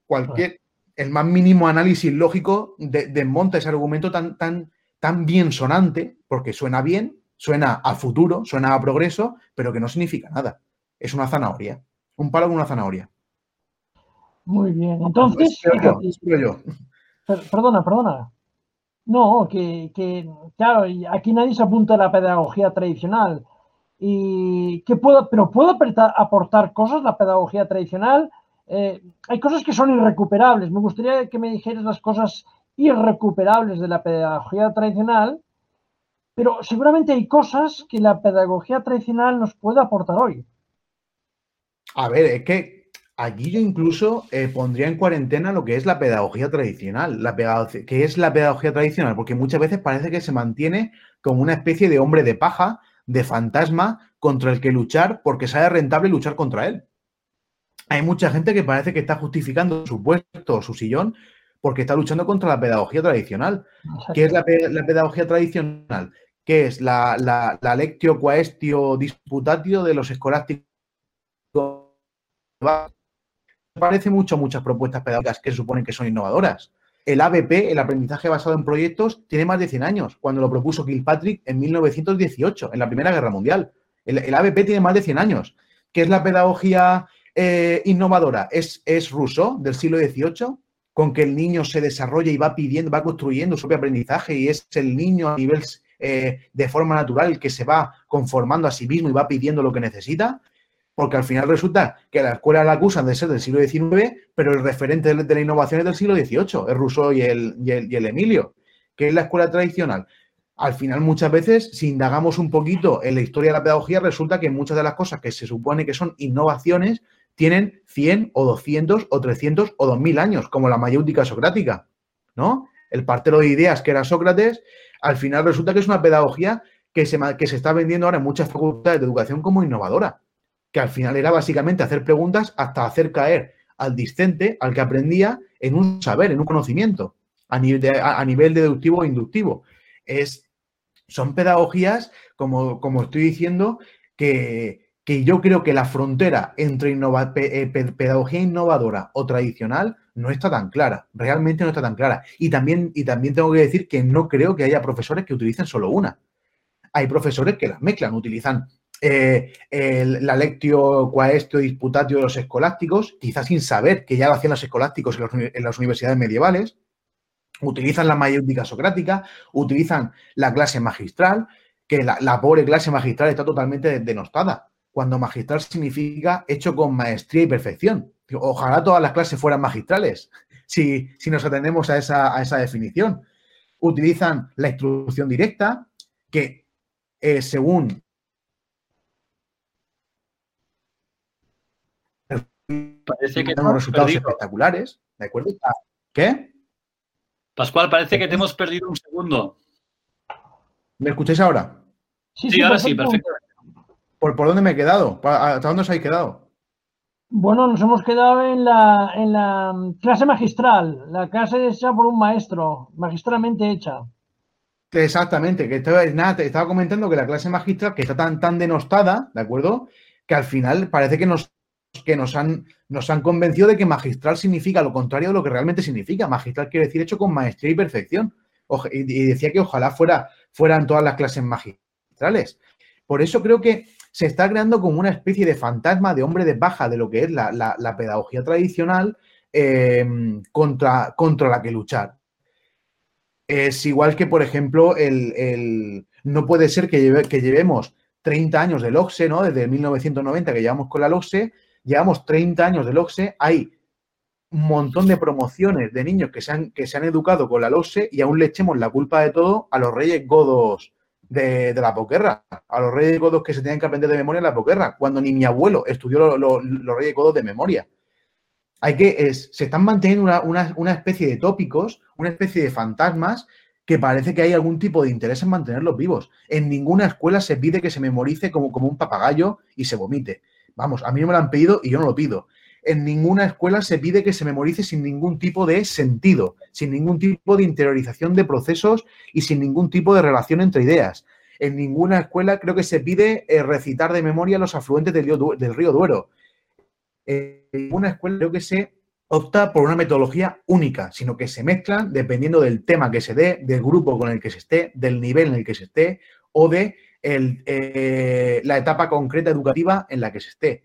Cualquier, el más mínimo análisis lógico desmonta ese argumento tan, tan, tan bien sonante, porque suena bien, suena a futuro, suena a progreso, pero que no significa nada. Es una zanahoria un palo con una zanahoria. Muy bien, entonces... Perdona, perdona. No, que, claro, aquí nadie se apunta a la pedagogía tradicional. Y que puedo, pero puedo aportar cosas la pedagogía tradicional. Eh, hay cosas que son irrecuperables. Me gustaría que me dijeras las cosas irrecuperables de la pedagogía tradicional, pero seguramente hay cosas que la pedagogía tradicional nos puede aportar hoy. A ver, es que aquí yo incluso eh, pondría en cuarentena lo que es la pedagogía tradicional. La ¿Qué es la pedagogía tradicional? Porque muchas veces parece que se mantiene como una especie de hombre de paja, de fantasma, contra el que luchar porque sale rentable luchar contra él. Hay mucha gente que parece que está justificando su puesto o su sillón porque está luchando contra la pedagogía tradicional. ¿Qué es la, pedagogía tradicional? ¿Qué es la, la, la lectio quaestio disputatio de los escolásticos parece mucho muchas propuestas pedagógicas que suponen que son innovadoras. el ABP, el aprendizaje basado en proyectos, tiene más de 100 años, cuando lo propuso Kilpatrick en 1918, en la Primera Guerra Mundial. El, ABP tiene más de 100 años. ¿Qué es la pedagogía eh, innovadora? Es, es Rousseau, del siglo XVIII, con que el niño se desarrolla y va pidiendo, va construyendo su propio aprendizaje y es el niño a nivel eh, de forma natural que se va conformando a sí mismo y va pidiendo lo que necesita porque al final resulta que la escuela la acusan de ser del siglo XIX, pero el referente de la innovación es del siglo XVIII, es Rousseau y el, y el, Emilio, que es la escuela tradicional. Al final, muchas veces, si indagamos un poquito en la historia de la pedagogía, resulta que muchas de las cosas que se supone que son innovaciones tienen 100 o 200 o 300 o 2000 años, como la mayéutica socrática, ¿no? El partero de ideas que era Sócrates, al final resulta que es una pedagogía que se, que se está vendiendo ahora en muchas facultades de educación como innovadora que al final era básicamente hacer preguntas hasta hacer caer al discente, al que aprendía, en un saber, en un conocimiento, a nivel, de, deductivo o inductivo. Es, son pedagogías, como, como estoy diciendo, que, yo creo que la frontera entre eh, pedagogía innovadora o tradicional no está tan clara, realmente no está tan clara. Y también, y también tengo que decir que no creo que haya profesores que utilicen solo una. Hay profesores que las mezclan, utilizan eh, la lectio quaestio disputatio de los escolásticos, quizás sin saber que ya lo hacían los escolásticos en, las universidades medievales, utilizan la mayéutica socrática, utilizan la clase magistral, que la, pobre clase magistral está totalmente denostada, cuando magistral significa hecho con maestría y perfección. Ojalá todas las clases fueran magistrales, si, si nos atendemos a esa, a esa definición. Utilizan la instrucción directa, que eh, según Parece que tenemos resultados espectaculares, ¿de acuerdo? ¿Qué? Pascual, parece que te hemos perdido un segundo. ¿Me escucháis ahora? Sí, ahora sí, perfecto. ¿Por, dónde me he quedado? ¿Hasta dónde os habéis quedado? Bueno, nos hemos quedado en la, en la clase magistral, la clase hecha por un maestro, magistralmente hecha. Exactamente, que estaba, nada, te estaba comentando que la clase magistral, que está tan, tan denostada, ¿de acuerdo? Que al final parece que nos que nos han, nos han convencido de que magistral significa lo contrario de lo que realmente significa. Magistral quiere decir hecho con maestría y perfección. y, decía que ojalá fuera, fueran todas las clases magistrales. Por eso creo que se está creando como una especie de fantasma de hombre de baja de lo que es la, pedagogía tradicional em, contra, contra la que luchar. Es igual que, por ejemplo, el, no puede ser que, que llevemos 30 años del OCSE, ¿no? Desde 1990 que llevamos con la LOCSE, llevamos 30 años del OCSE, hay un montón de promociones de niños que se han, que se han educado con la LOCSE y aún le echemos la culpa de todo a los reyes godos de, la poquerra, a los reyes godos que se tienen que aprender de memoria en la poquerra, cuando ni mi abuelo estudió los reyes godos de memoria. Hay que, se están manteniendo una, especie de tópicos, una especie de fantasmas que parece que hay algún tipo de interés en mantenerlos vivos. En ninguna escuela se pide que se memorice como, como un papagayo y se vomite. Vamos, a mí no me lo han pedido y yo no lo pido. En ninguna escuela se pide que se memorice sin ningún tipo de sentido, sin ningún tipo de interiorización de procesos y sin ningún tipo de relación entre ideas. En ninguna escuela creo que se pide eh, recitar de memoria los afluentes del río, Duero. En ninguna escuela creo que se opta por una metodología única, sino que se mezclan dependiendo del tema que se dé, del grupo con el que se esté, del nivel en el que se esté o de eh, la etapa concreta educativa en la que se esté.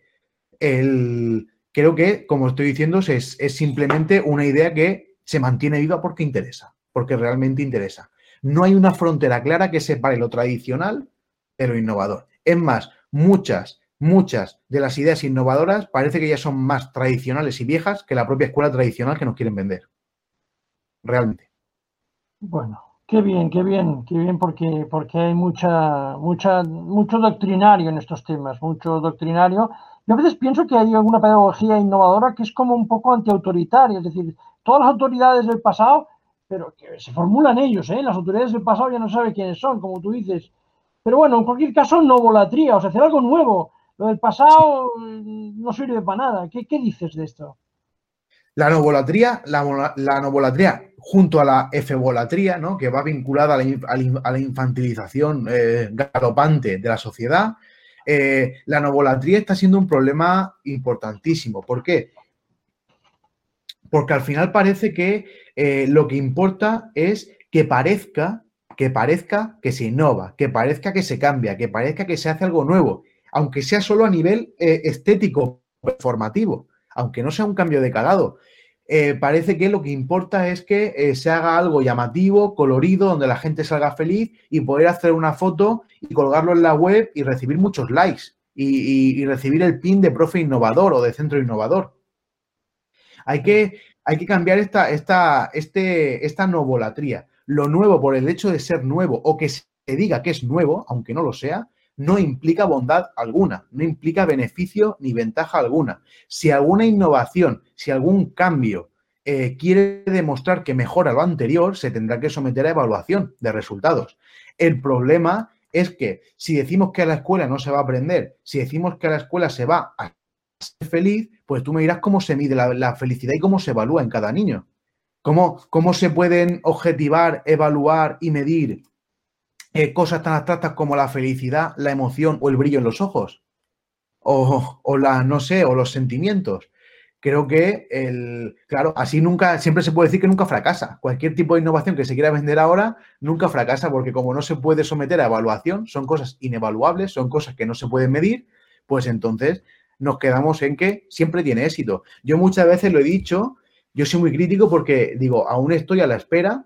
creo que, como estoy diciendo, es, simplemente una idea que se mantiene viva porque interesa, porque realmente interesa. No hay una frontera clara que separe lo tradicional de lo innovador. Es más, muchas, muchas de las ideas innovadoras parece que ya son más tradicionales y viejas que la propia escuela tradicional que nos quieren vender. Realmente. Bueno, Qué bien, qué bien, qué bien, porque, porque hay mucha, mucha, mucho doctrinario en estos temas, mucho doctrinario. Yo a veces pienso que hay alguna pedagogía innovadora que es como un poco antiautoritaria, es decir, todas las autoridades del pasado, pero que se formulan ellos, ¿eh? Las autoridades del pasado ya no sabe quiénes son, como tú dices. Pero bueno, en cualquier caso, novolatría, o sea, hacer algo nuevo. Lo del pasado mm, no sirve para nada. ¿Qué, qué dices de esto? La novolatría, la, la novolatría junto a la efebolatría, ¿no? que va vinculada a la, infantilización eh, galopante de la sociedad, eh, la novolatría está siendo un problema importantísimo. ¿Por qué? porque al final parece que eh, lo que importa es que parezca, que parezca que se innova, que parezca que se cambia, que parezca que se hace algo nuevo, aunque sea solo a nivel estético, formativo, aunque no sea un cambio de calado. Eh, parece que lo que importa es que se haga algo llamativo, colorido, donde la gente salga feliz y poder hacer una foto y colgarlo en la web y recibir muchos likes y recibir el pin de profe innovador o de centro innovador. Hay que, hay que cambiar esta, esta, este, esta novolatría. Lo nuevo por el hecho de ser nuevo o que se diga que es nuevo, aunque no lo sea, no implica bondad alguna, no implica beneficio ni ventaja alguna. Si alguna innovación, si algún cambio eh, quiere demostrar que mejora lo anterior, se tendrá que someter a evaluación de resultados. El problema es que si decimos que a la escuela no se va a aprender, si decimos que a la escuela se va a feliz, pues tú me dirás cómo se mide la, felicidad y cómo se evalúa en cada niño. ¿Cómo, cómo se pueden objetivar, evaluar y medir eh, cosas tan abstractas como la felicidad, la emoción o el brillo en los ojos? O, la, no sé, o los sentimientos. Creo que el, claro, así nunca, siempre se puede decir que nunca fracasa. Cualquier tipo de innovación que se quiera vender ahora nunca fracasa, porque como no se puede someter a evaluación, son cosas inevaluables, son cosas que no se pueden medir, pues entonces nos quedamos en que siempre tiene éxito. Yo muchas veces lo he dicho, yo soy muy crítico porque digo, aún estoy a la espera,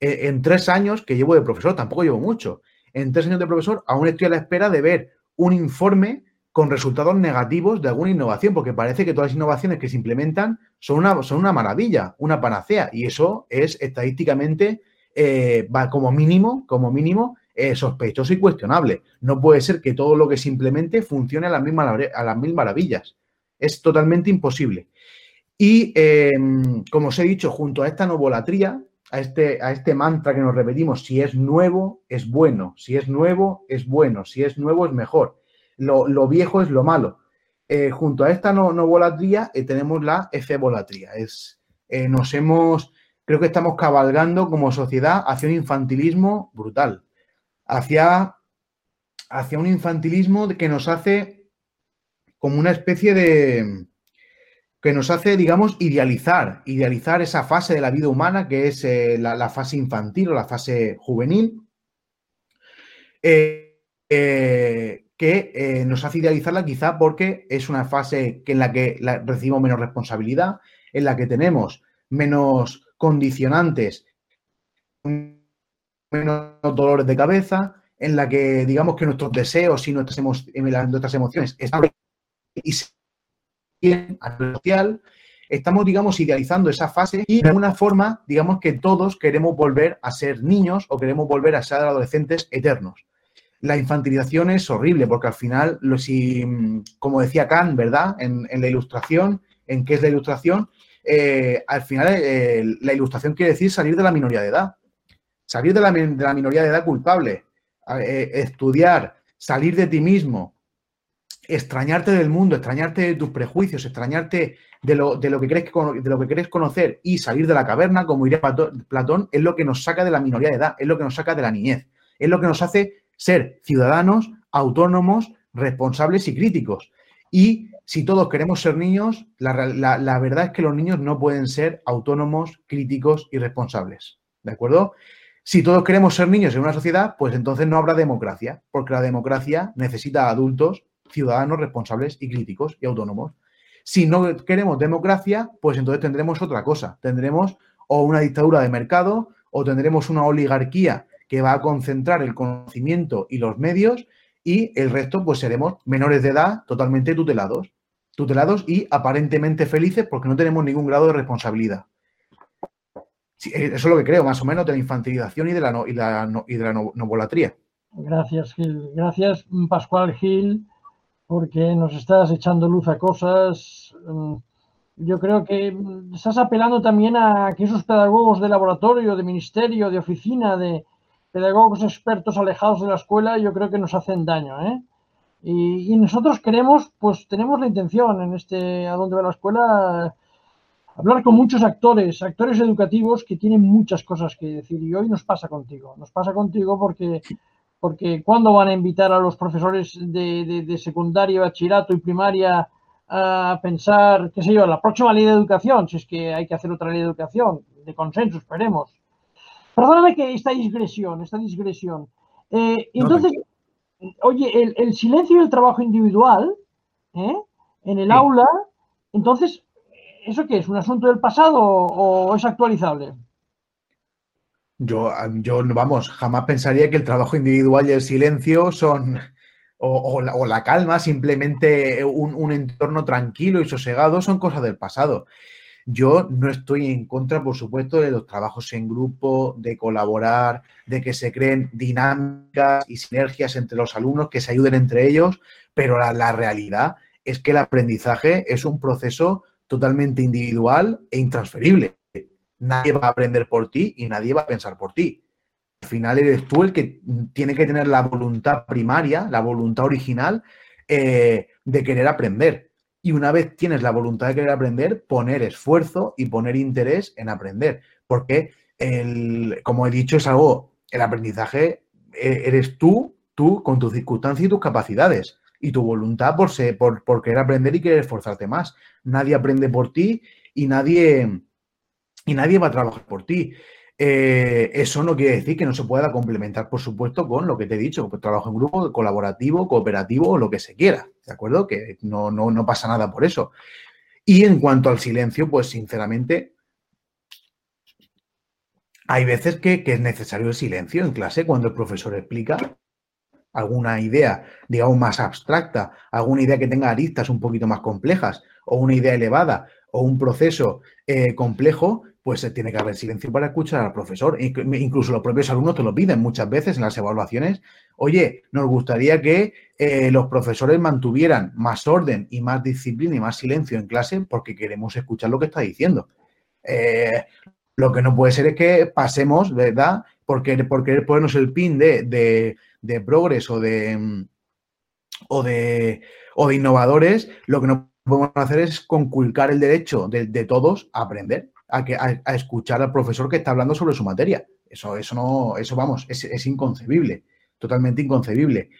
en tres años que llevo de profesor, tampoco llevo mucho, en tres años de profesor, aún estoy a la espera de ver un informe con resultados negativos de alguna innovación, porque parece que todas las innovaciones que se implementan son una, son una maravilla, una panacea, y eso es estadísticamente, eh, como mínimo, como mínimo, sospechoso y cuestionable. No puede ser que todo lo que simplemente funcione a las mil, a las mil maravillas. Es totalmente imposible. Y em, como os he dicho, junto a esta novolatría, a este, a este mantra que nos repetimos, si es nuevo, es bueno, si es nuevo, es bueno, si es nuevo, es mejor. Lo, viejo es lo malo. Eh, junto a esta novolatría eh, tenemos la efebolatría. Es, eh, nos hemos, creo que estamos cabalgando como sociedad hacia un infantilismo brutal hacia, hacia un infantilismo que nos hace como una especie de, que nos hace, digamos, idealizar, idealizar esa fase de la vida humana que es eh, la, fase infantil o la fase juvenil, eh, eh, que nos hace idealizarla quizá porque es una fase que en la que recibimos menos responsabilidad, en la que tenemos menos condicionantes menos dolores de cabeza, en la que digamos que nuestros deseos y nuestras, nuestras emociones están social, estamos, digamos, idealizando esa fase y de alguna forma, digamos que todos queremos volver a ser niños o queremos volver a ser adolescentes eternos. La infantilización es horrible porque al final, lo, si, como decía Kant, ¿verdad? En, la ilustración, ¿en qué es la ilustración? Eh, al final, eh, la ilustración quiere decir salir de la minoría de edad salir de la, minoría de edad culpable, eh, estudiar, salir de ti mismo, extrañarte del mundo, extrañarte de tus prejuicios, extrañarte de lo, que crees de lo que quieres conocer y salir de la caverna, como diría Platón, es lo que nos saca de la minoría de edad, es lo que nos saca de la niñez, es lo que nos hace ser ciudadanos, autónomos, responsables y críticos. Y si todos queremos ser niños, la, la verdad es que los niños no pueden ser autónomos, críticos y responsables. ¿De acuerdo? Si todos queremos ser niños en una sociedad, pues entonces no habrá democracia, porque la democracia necesita adultos, ciudadanos responsables y críticos y autónomos. Si no queremos democracia, pues entonces tendremos otra cosa. Tendremos o una dictadura de mercado o tendremos una oligarquía que va a concentrar el conocimiento y los medios y el resto pues seremos menores de edad totalmente tutelados. Tutelados y aparentemente felices porque no tenemos ningún grado de responsabilidad. Eh, eso es lo que creo, más o menos, de la infantilización y de la, no, y la, y de la novolatría. Gracias, Gil. Gracias, Pascual Gil, porque nos estás echando luz a cosas. Mm, yo creo que estás apelando también a que esos pedagogos de laboratorio, de ministerio, de oficina, de pedagogos expertos alejados de la escuela, yo creo que nos hacen daño. ¿eh? Y, y nosotros queremos, pues tenemos la intención en este, a dónde va la escuela, hablar con muchos actores, actores educativos que tienen muchas cosas que decir y hoy nos pasa contigo, nos pasa contigo porque, porque cuando van a invitar a los profesores de, secundaria, bachillerato y primaria a pensar, qué sé yo, la próxima ley de educación, si es que hay que hacer otra ley de educación, de consenso, esperemos. Perdóname que esta digresión, esta digresión. Eh, entonces, oye, el, silencio y el trabajo individual ¿eh? en el aula, entonces, ¿eso qué es? ¿Un asunto del pasado o, es actualizable? Yo, yo, vamos, jamás pensaría que el trabajo individual y el silencio son, o, la, calma, simplemente un, un, entorno tranquilo y sosegado, son cosas del pasado. Yo no estoy en contra, por supuesto, de los trabajos en grupo, de colaborar, de que se creen dinámicas y sinergias entre los alumnos, que se ayuden entre ellos, pero la, realidad es que el aprendizaje es un proceso totalmente individual e intransferible. Nadie va a aprender por ti y nadie va a pensar por ti. Al final eres tú el que tiene que tener la voluntad primaria, la voluntad original eh, de querer aprender y una vez tienes la voluntad de querer aprender, poner esfuerzo y poner interés en aprender. Porque, el, como he dicho, es algo, el aprendizaje e, eres tú, tú con tus circunstancias y tus capacidades y tu voluntad por, ser, por, por querer aprender y querer esforzarte más. Nadie aprende por ti y nadie, y nadie va a trabajar por ti. Eh, eso no quiere decir que no se pueda complementar, por supuesto, con lo que te he dicho, pues, trabajo en grupo, colaborativo, cooperativo o lo que se quiera, ¿de acuerdo? Que no, no, pasa nada por eso. Y en cuanto al silencio, pues sinceramente, hay veces que, que, es necesario el silencio en clase cuando el profesor explica alguna idea, digamos, más abstracta, alguna idea que tenga aristas un poquito más complejas, o una idea elevada, o un proceso eh, complejo, pues se tiene que haber silencio para escuchar al profesor. Incluso los propios alumnos te lo piden muchas veces en las evaluaciones. Oye, nos gustaría que eh, los profesores mantuvieran más orden y más disciplina y más silencio en clase porque queremos escuchar lo que está diciendo. Eh, lo que no puede ser es que pasemos, ¿verdad? Porque por querer ponernos el pin de, de, de o de, o de, o de innovadores, lo que no podemos hacer es conculcar el derecho de, de todos a aprender a, que, a, escuchar al profesor que está hablando sobre su materia. Eso, eso no, eso vamos, es, inconcebible, totalmente inconcebible.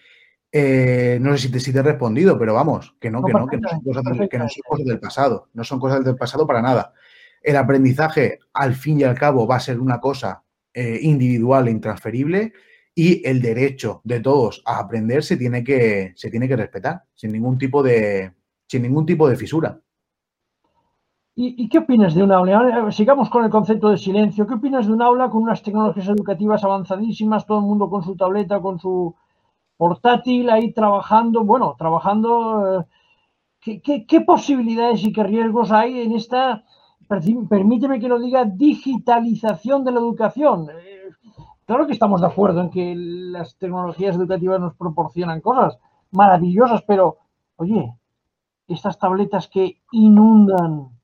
Eh, no sé si te, si te, he respondido, pero vamos, que no, que no, que no, son cosas del, que no son cosas del pasado, no son cosas del pasado para nada. El aprendizaje, al fin y al cabo, va a ser una cosa eh, individual e intransferible y el derecho de todos a aprender se tiene que, se tiene que respetar sin ningún tipo de, sin ningún tipo de fisura. ¿Y, qué opinas de un aula? Sigamos con el concepto de silencio. ¿Qué opinas de un aula con unas tecnologías educativas avanzadísimas, todo el mundo con su tableta, con su portátil ahí trabajando? Bueno, trabajando. Eh, ¿Qué, posibilidades y qué riesgos hay en esta, permíteme que lo diga, digitalización de la educación? Eh, claro que estamos de acuerdo en que las tecnologías educativas nos proporcionan cosas maravillosas, pero, oye, estas tabletas que inundan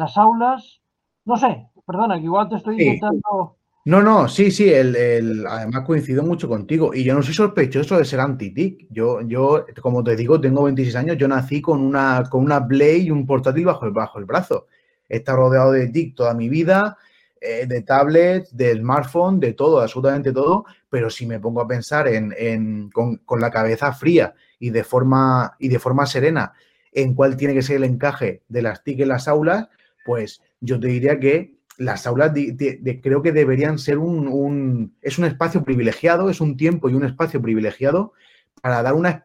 las aulas, no sé, perdona, que igual te estoy intentando... No, no, sí, sí, el, además coincido mucho contigo y yo no soy sospechoso de ser anti-TIC. Yo, yo, como te digo, tengo 26 años, yo nací con una, con una Play y un portátil bajo el, bajo el brazo. He estado rodeado de TIC toda mi vida, eh, de tablets, de smartphone, de todo, absolutamente todo, pero si me pongo a pensar en, con, con, la cabeza fría y de, forma, y de forma serena en cuál tiene que ser el encaje de las TIC en las aulas, pues yo te diría que las aulas creo que deberían ser un, es un espacio privilegiado, es un tiempo y un espacio privilegiado para dar una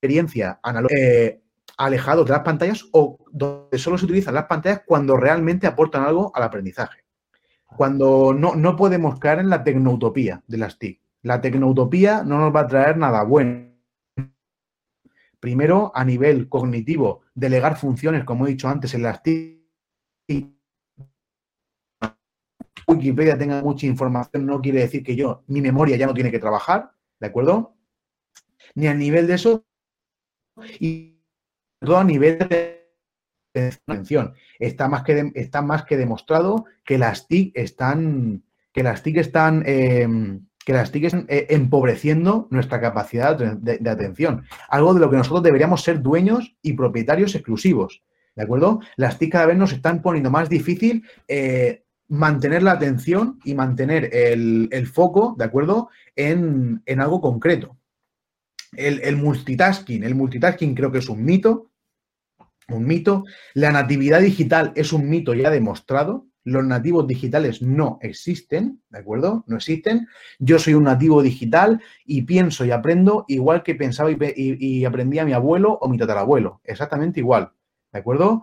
experiencia eh, alejado de las pantallas o donde solo se utilizan las pantallas cuando realmente aportan algo al aprendizaje. Cuando no, no podemos caer en la tecnoutopía de las TIC. La tecnoutopía no nos va a traer nada bueno Primero, a nivel cognitivo, delegar funciones, como he dicho antes, en las Wikipedia tenga mucha información no quiere decir que yo, mi memoria ya no tiene que trabajar, ¿de acuerdo? Ni a nivel de eso, y todo a nivel de atención. Está más que, está más que demostrado que las TIC están, que las TIC están em, que las TIC están eh, empobreciendo nuestra capacidad de, atención. Algo de lo que nosotros deberíamos ser dueños y propietarios exclusivos. ¿De acuerdo? Las TIC cada vez nos están poniendo más difícil eh, mantener la atención y mantener el, foco, ¿de acuerdo?, en, algo concreto. el, multitasking, el multitasking creo que es un mito, un mito. La natividad digital es un mito ya demostrado. Los nativos digitales no existen, ¿de acuerdo? No existen. Yo soy un nativo digital y pienso y aprendo igual que pensaba y, aprendía mi abuelo o mi tatarabuelo. Exactamente igual, ¿de acuerdo?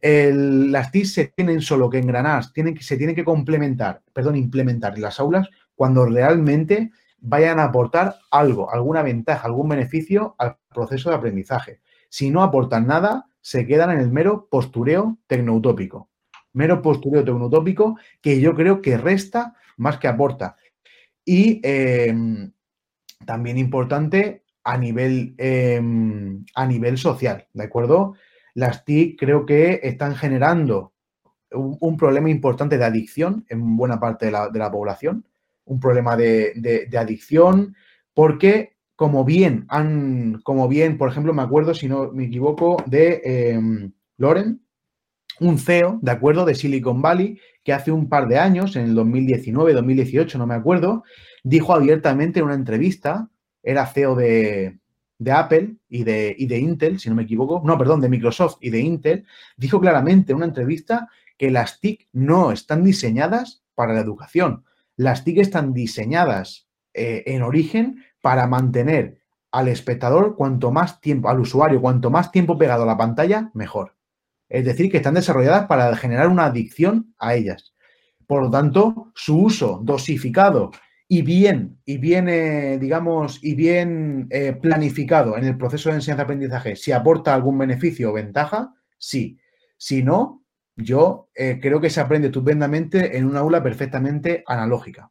las TIC se tienen solo que engranar, tienen se tienen que complementar, perdón, implementar en las aulas cuando realmente vayan a aportar algo, alguna ventaja, algún beneficio al proceso de aprendizaje. Si no aportan nada, se quedan en el mero postureo tecnoutópico. Mero postureo tecnoutópico que yo creo que resta más que aporta. Y em, también importante a nivel, em, a nivel social, ¿de acuerdo? Las TIC creo que están generando un, problema importante de adicción en buena parte de la población un problema de, adicción, porque como bien han, como bien, por ejemplo, me acuerdo, si no me equivoco, de em, Loren, un CEO, ¿de acuerdo?, de Silicon Valley, que hace un par de años, en el 2019, 2018, no me acuerdo, dijo abiertamente en una entrevista, era CEO de, Apple y de, y de Intel, si no me equivoco, no, perdón, de Microsoft y de Intel, dijo claramente en una entrevista que las TIC no están diseñadas para la educación, las TIC están diseñadas eh, en origen para mantener al espectador cuanto más tiempo, al usuario, cuanto más tiempo pegado a la pantalla, mejor. Es decir, que están desarrolladas para generar una adicción a ellas. Por lo tanto, su uso dosificado y bien, y bien, eh, digamos, y bien eh, planificado en el proceso de enseñanza-aprendizaje, si aporta algún beneficio o ventaja, sí. Si no, yo eh, creo que se aprende estupendamente en una aula perfectamente analógica.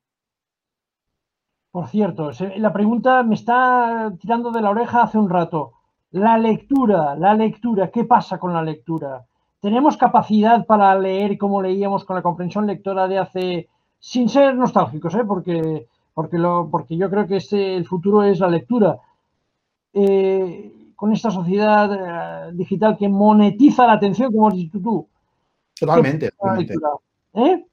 Por cierto, la pregunta me está tirando de la oreja hace un rato. La lectura, la lectura, ¿qué pasa con la lectura? ¿Tenemos capacidad para leer como leíamos con la comprensión lectora de hace, sin ser nostálgicos, ¿eh? porque, porque, lo, porque yo creo que este, el futuro es la lectura? Eh, con esta sociedad digital que monetiza la atención, como has dicho tú, Totalmente. ¿Eh?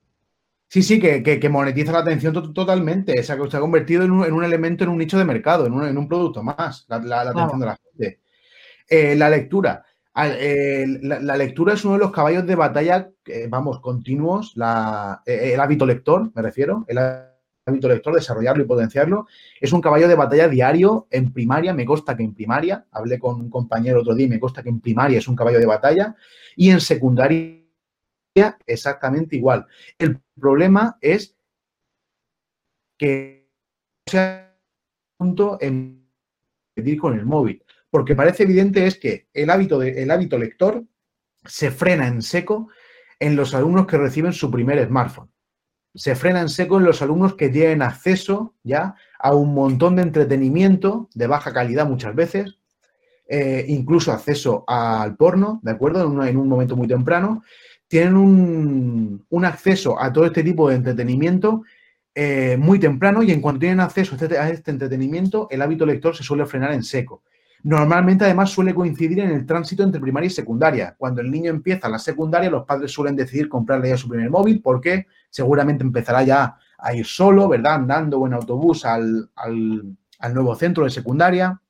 Sí, sí, que, monetiza la atención totalmente. se ha convertido en un, elemento, en un nicho de mercado, en un, producto más, la, atención de la gente. Eh, la lectura. La, lectura es uno de los caballos de batalla, vamos, continuos. Eh, el hábito lector, me refiero. El hábito lector, desarrollarlo y potenciarlo. Es un caballo de batalla diario en primaria. Me consta que en primaria, hablé con un compañero otro día me consta que en primaria es un caballo de batalla. Y en secundaria exactamente igual. El problema es que sea punto en pedir con el móvil, porque parece evidente es que el hábito, el hábito lector se frena en seco en los alumnos que reciben su primer smartphone. Se frena en seco en los alumnos que tienen acceso ya a un montón de entretenimiento de baja calidad muchas veces, eh, incluso acceso al porno, ¿de acuerdo? en un momento muy temprano, tienen un, acceso a todo este tipo de entretenimiento eh, muy temprano y en cuanto tienen acceso este, a este, entretenimiento, el hábito lector se suele frenar en seco. Normalmente, además, suele coincidir en el tránsito entre primaria y secundaria. Cuando el niño empieza la secundaria, los padres suelen decidir comprarle ya su primer móvil porque seguramente empezará ya a ir solo, ¿verdad? Andando o en autobús al, al nuevo centro de secundaria.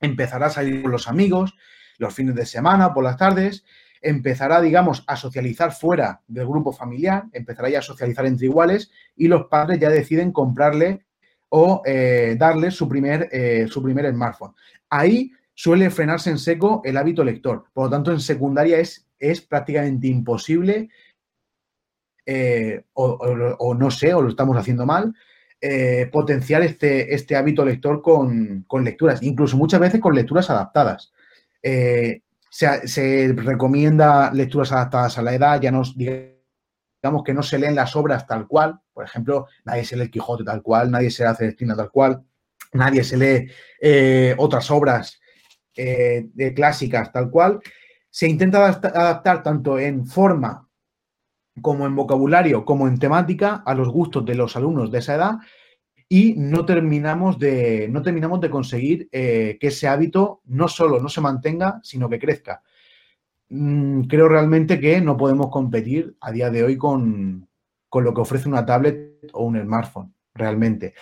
Empezará a salir con los amigos los fines de semana, por las tardes empezará, digamos, a socializar fuera del grupo familiar, empezará ya a socializar entre iguales y los padres ya deciden comprarle o eh, darle su primer, eh, su primer smartphone. Ahí suele frenarse en seco el hábito lector. Por lo tanto, en secundaria es, es prácticamente imposible, eh, o, no sé, o lo estamos haciendo mal, potenciar este, este hábito lector con, con, lecturas, incluso muchas veces con lecturas adaptadas se, recomienda lecturas adaptadas a la edad, ya nos digamos que no se leen las obras tal cual, por ejemplo, nadie se lee el Quijote tal cual, nadie se lee Celestina tal cual, nadie se lee eh, otras obras eh, de clásicas tal cual. Se intenta adaptar tanto en forma como en vocabulario, como en temática, a los gustos de los alumnos de esa edad y no terminamos de, no terminamos de conseguir eh, que ese hábito no solo no se mantenga, sino que crezca. Mm, creo realmente que no podemos competir a día de hoy con, lo que ofrece una tablet o un smartphone, realmente.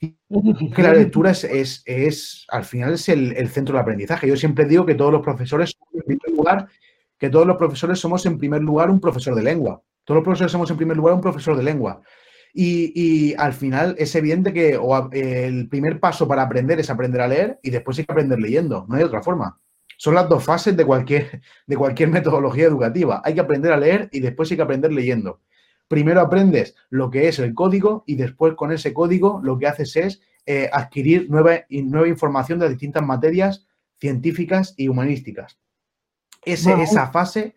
que la lectura es, es, al final es el, centro del aprendizaje. Yo siempre digo que todos los profesores, en primer lugar, que todos los profesores somos en primer lugar un profesor de lengua. Todos los profesores somos en primer lugar un profesor de lengua. Y, al final es evidente que el primer paso para aprender es aprender a leer y después hay que aprender leyendo. No hay otra forma. Son las dos fases de cualquier, de cualquier metodología educativa. Hay que aprender a leer y después hay que aprender leyendo. Primero aprendes lo que es el código y después con ese código lo que haces es eh, adquirir nueva, nueva información de distintas materias científicas y humanísticas. Esa fase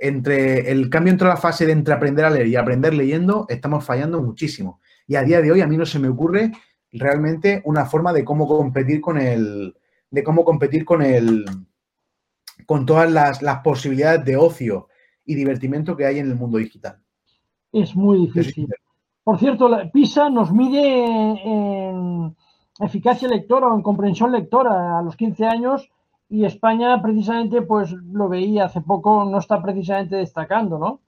entre el cambio entre la fase de entre aprender a leer y aprender leyendo, estamos fallando muchísimo. Y a día de hoy a mí no se me ocurre realmente una forma de cómo competir con el, de cómo competir con el, con todas las, posibilidades de ocio y divertimento que hay en el mundo digital. Es muy difícil. Por cierto, la PISA nos mide en eficacia lectora o en comprensión lectora a los 15 años y España precisamente, pues lo veía hace poco, no está precisamente destacando, ¿no?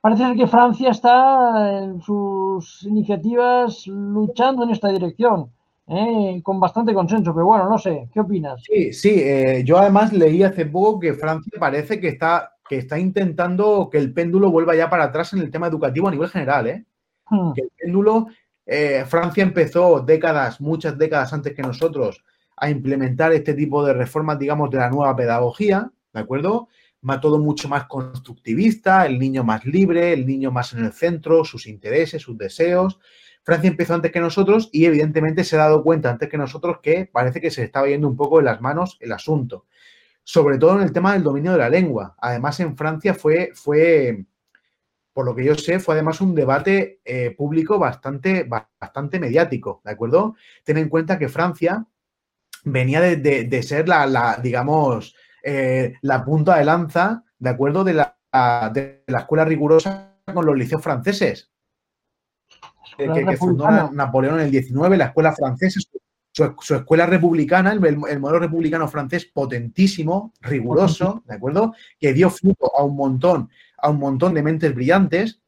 Parece ser que Francia está en sus iniciativas luchando en esta dirección, ¿eh? con bastante consenso, pero bueno, no sé, ¿qué opinas? Sí, sí, eh, yo además leí hace poco que Francia parece que está, que está intentando que el péndulo vuelva ya para atrás en el tema educativo a nivel general, ¿eh? Hmm. Que el péndulo, eh, Francia empezó décadas, muchas décadas antes que nosotros, a implementar este tipo de reformas, digamos, de la nueva pedagogía, ¿de acuerdo? Va todo mucho más constructivista, el niño más libre, el niño más en el centro, sus intereses, sus deseos. Francia empezó antes que nosotros y evidentemente se ha dado cuenta antes que nosotros que parece que se estaba yendo un poco de las manos el asunto. Sobre todo en el tema del dominio de la lengua. Además, en Francia fue, fue por lo que yo sé, fue además un debate eh, público bastante, bastante mediático, ¿de acuerdo? Ten en cuenta que Francia venía de, ser la, digamos, eh, la punta de lanza, ¿de acuerdo? De la, de la escuela rigurosa con los liceos franceses. Que, fundó Napoleón en el 19, la escuela francesa, su, escuela republicana, el, modelo republicano francés potentísimo, riguroso, ¿de acuerdo? Que dio fruto a un montón, a un montón de mentes brillantes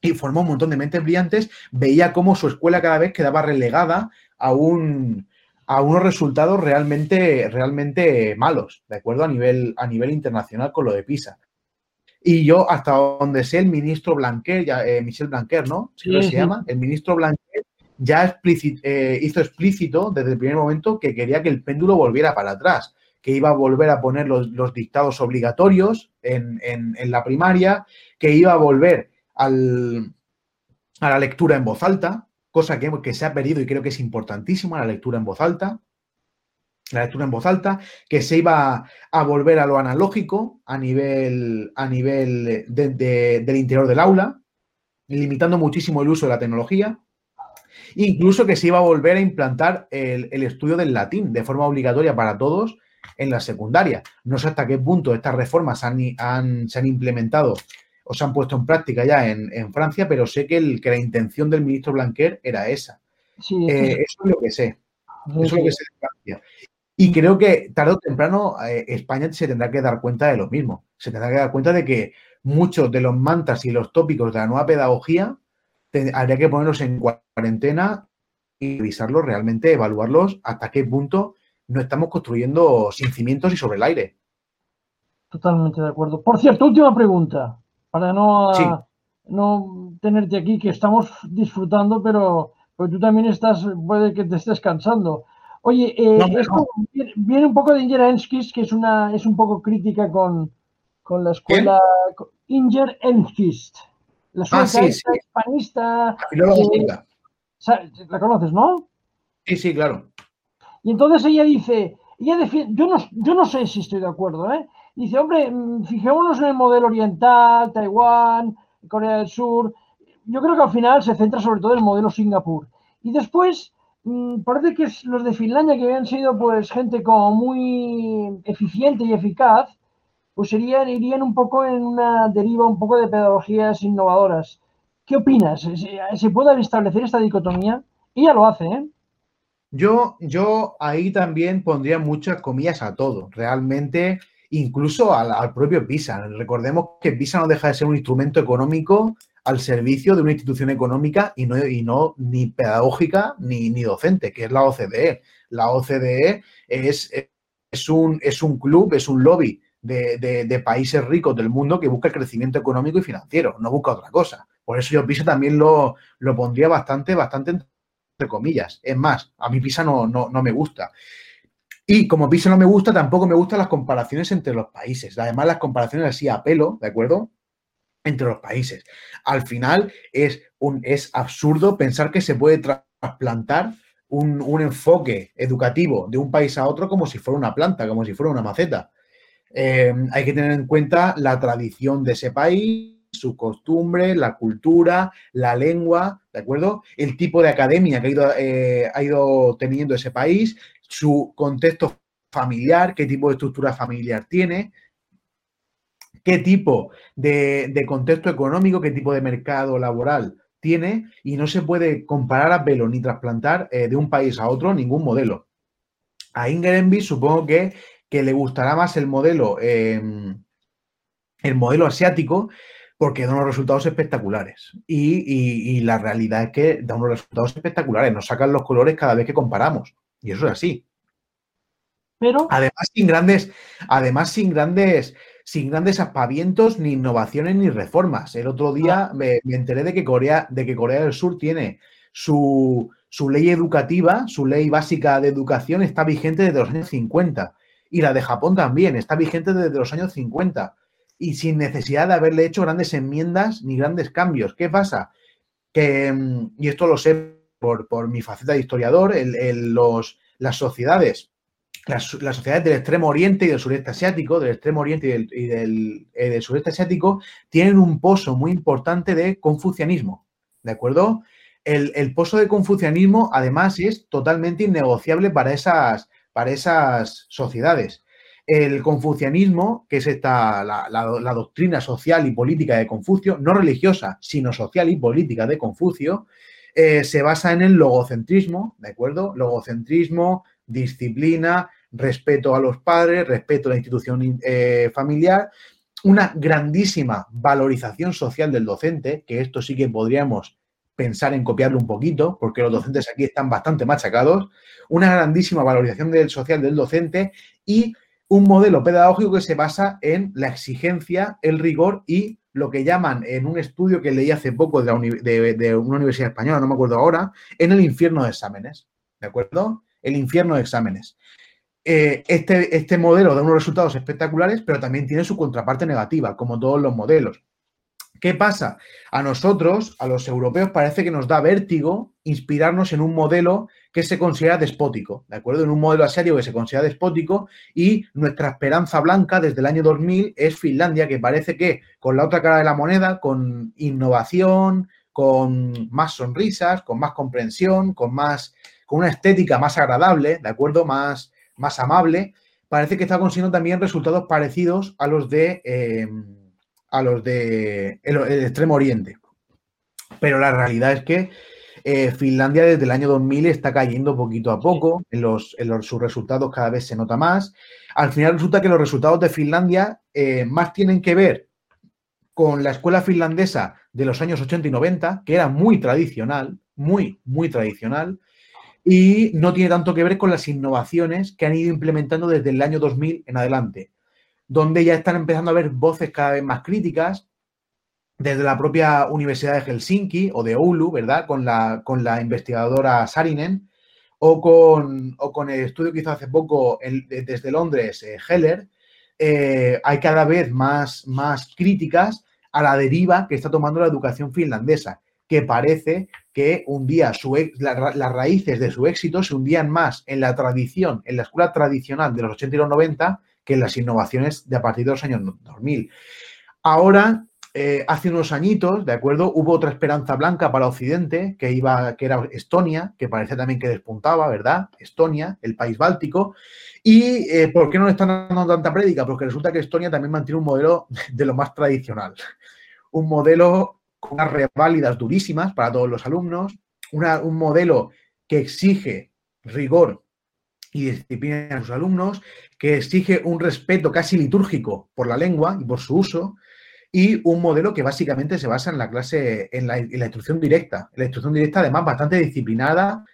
y formó un montón de mentes brillantes, veía cómo su escuela cada vez quedaba relegada a un, a unos resultados realmente, realmente malos, ¿de acuerdo? A nivel, a nivel internacional con lo de PISA. Y yo, hasta donde sé, el ministro Blanquer, ya, eh, Michel Blanquer, ¿no? Sí, se llama. El ministro Blanquer ya eh, hizo explícito desde el primer momento que quería que el péndulo volviera para atrás, que iba a volver a poner los, dictados obligatorios en, la primaria, que iba a volver al, a la lectura en voz alta, cosa que, se ha perdido y creo que es importantísima, la lectura en voz alta, la lectura en voz alta, que se iba a volver a lo analógico a nivel, a nivel del interior del aula, limitando muchísimo el uso de la tecnología. Incluso que se iba a volver a implantar el, estudio del latín de forma obligatoria para todos en la secundaria. No sé hasta qué punto estas reformas han, se han implementado o se han puesto en práctica ya en, Francia, pero sé que, el, que la intención del ministro Blanquer era esa. Eh, eso es lo que sé. Eso es lo que sé de Francia. Y creo que tarde o temprano eh, España se tendrá que dar cuenta de lo mismo. Se tendrá que dar cuenta de que muchos de los mantras y los tópicos de la nueva pedagogía habría que ponerlos en cuarentena y revisarlos realmente, evaluarlos hasta qué punto no estamos construyendo sin cimientos y sobre el aire. Totalmente de acuerdo. Por cierto, última pregunta para no, no tenerte aquí, que estamos disfrutando, pero, tú también estás, puede que te estés cansando. Oye, eh, esto Viene, un poco de Inger Enskis, que es una es un poco crítica con, la escuela Inger Enskis, la escuela ah, hispanista. la conoces, ¿no? Sí, sí, claro. Y entonces ella dice, ella yo no, yo no sé si estoy de acuerdo, ¿eh? Dice, hombre, mm, fijémonos en el modelo oriental, Taiwán, Corea del Sur. Yo creo que al final se centra sobre todo en el modelo Singapur. Y después, mm, parece que los de Finlandia, que habían sido pues gente como muy eficiente y eficaz, pues irían un poco en una deriva un poco de pedagogías innovadoras. ¿Qué opinas? ¿Se puede establecer esta dicotomía? Ella lo hace, ¿eh? Yo, yo ahí también pondría muchas comillas a todo. Realmente incluso al, propio PISA. Recordemos que PISA no deja de ser un instrumento económico al servicio de una institución económica y no, y no ni pedagógica ni, ni docente, que es la OCDE. La OCDE es, es, un, es un club, es un lobby de, países ricos del mundo que busca el crecimiento económico y financiero, no busca otra cosa. Por eso yo PISA también lo, lo pondría bastante, bastante entre comillas. Es más, a mí PISA no, no, no me gusta. Y como PISA no me gusta, tampoco me gustan las comparaciones entre los países. Además, las comparaciones así a pelo, ¿de acuerdo? Entre los países. Al final es, un, es absurdo pensar que se puede trasplantar un, un, enfoque educativo de un país a otro como si fuera una planta, como si fuera una maceta. Eh, hay que tener en cuenta la tradición de ese país, su costumbre, la cultura, la lengua, ¿de acuerdo? El tipo de academia que ha ido, eh, ha ido teniendo ese país, su contexto familiar, qué tipo de estructura familiar tiene, qué tipo de, contexto económico, qué tipo de mercado laboral tiene y no se puede comparar a pelo ni trasplantar eh, de un país a otro ningún modelo. A Inger supongo que que le gustará más el modelo, em, el modelo asiático porque da unos resultados espectaculares. Y, la realidad es que da unos resultados espectaculares. Nos sacan los colores cada vez que comparamos. Y eso es así. Pero. Además, sin grandes, además, sin grandes, sin grandes aspavientos, ni innovaciones, ni reformas. El otro día ah. me, enteré de que Corea, de que Corea del Sur tiene su, su ley educativa, su ley básica de educación, está vigente desde los años 50 y la de Japón también, está vigente desde los años 50 y sin necesidad de haberle hecho grandes enmiendas ni grandes cambios. ¿Qué pasa? Que, mm, y esto lo sé por, mi faceta de historiador, los, las sociedades, las, sociedades del extremo oriente y del sureste asiático, del extremo oriente y del, eh, del, sureste asiático, tienen un pozo muy importante de confucianismo. ¿De acuerdo? El, el pozo de confucianismo, además, es totalmente innegociable para esas, para esas sociedades. El confucianismo, que es esta, la, doctrina social y política de Confucio, no religiosa, sino social y política de Confucio, eh, se basa en el logocentrismo, ¿de acuerdo? Logocentrismo, disciplina, respeto a los padres, respeto a la institución eh, familiar, una grandísima valorización social del docente, que esto sí que podríamos pensar en copiarlo un poquito, porque los docentes aquí están bastante machacados, una grandísima valorización del social del docente y un modelo pedagógico que se basa en la exigencia, el rigor y lo que llaman en un estudio que leí hace poco de, una universidad española, no me acuerdo ahora, en el infierno de exámenes. ¿De acuerdo? El infierno de exámenes. Eh, este, este modelo da unos resultados espectaculares, pero también tiene su contraparte negativa, como todos los modelos. ¿Qué pasa? A nosotros, a los europeos, parece que nos da vértigo inspirarnos en un modelo que se considera despótico, ¿de acuerdo? En un modelo asiático que se considera despótico y nuestra esperanza blanca desde el año 2000 es Finlandia, que parece que con la otra cara de la moneda, con innovación, con más sonrisas, con más comprensión, con más, con una estética más agradable, ¿de acuerdo? Más, más amable, parece que está consiguiendo también resultados parecidos a los de... Eh, a los de el, Extremo Oriente. Pero la realidad es que eh, Finlandia desde el año 2000 está cayendo poquito a poco, en, los, en sus resultados cada vez se nota más. Al final resulta que los resultados de Finlandia eh, más tienen que ver con la escuela finlandesa de los años 80 y 90, que era muy tradicional, muy, muy tradicional, y no tiene tanto que ver con las innovaciones que han ido implementando desde el año 2000 en adelante donde ya están empezando a haber voces cada vez más críticas, desde la propia Universidad de Helsinki o de Oulu, ¿verdad? Con la, con la investigadora Sarinen, o con, con el estudio que hizo hace poco desde Londres, eh, Heller, eh, hay cada vez más, más críticas a la deriva que está tomando la educación finlandesa, que parece que un día las raíces de su éxito se hundían más en la tradición, en la escuela tradicional de los 80 y los 90, que las innovaciones de a partir de los años 2000. Ahora, eh, hace unos añitos, ¿de acuerdo? Hubo otra esperanza blanca para Occidente, que, iba, que era Estonia, que parece también que despuntaba, ¿verdad? Estonia, el país báltico. ¿Y eh, por qué no le están dando tanta prédica? Porque resulta que Estonia también mantiene un modelo de lo más tradicional. Un modelo con unas reválidas durísimas para todos los alumnos, un modelo que exige rigor y disciplina a sus alumnos, que exige un respeto casi litúrgico por la lengua y por su uso, y un modelo que básicamente se basa en la clase, en la, instrucción directa. La instrucción directa, además, bastante disciplinada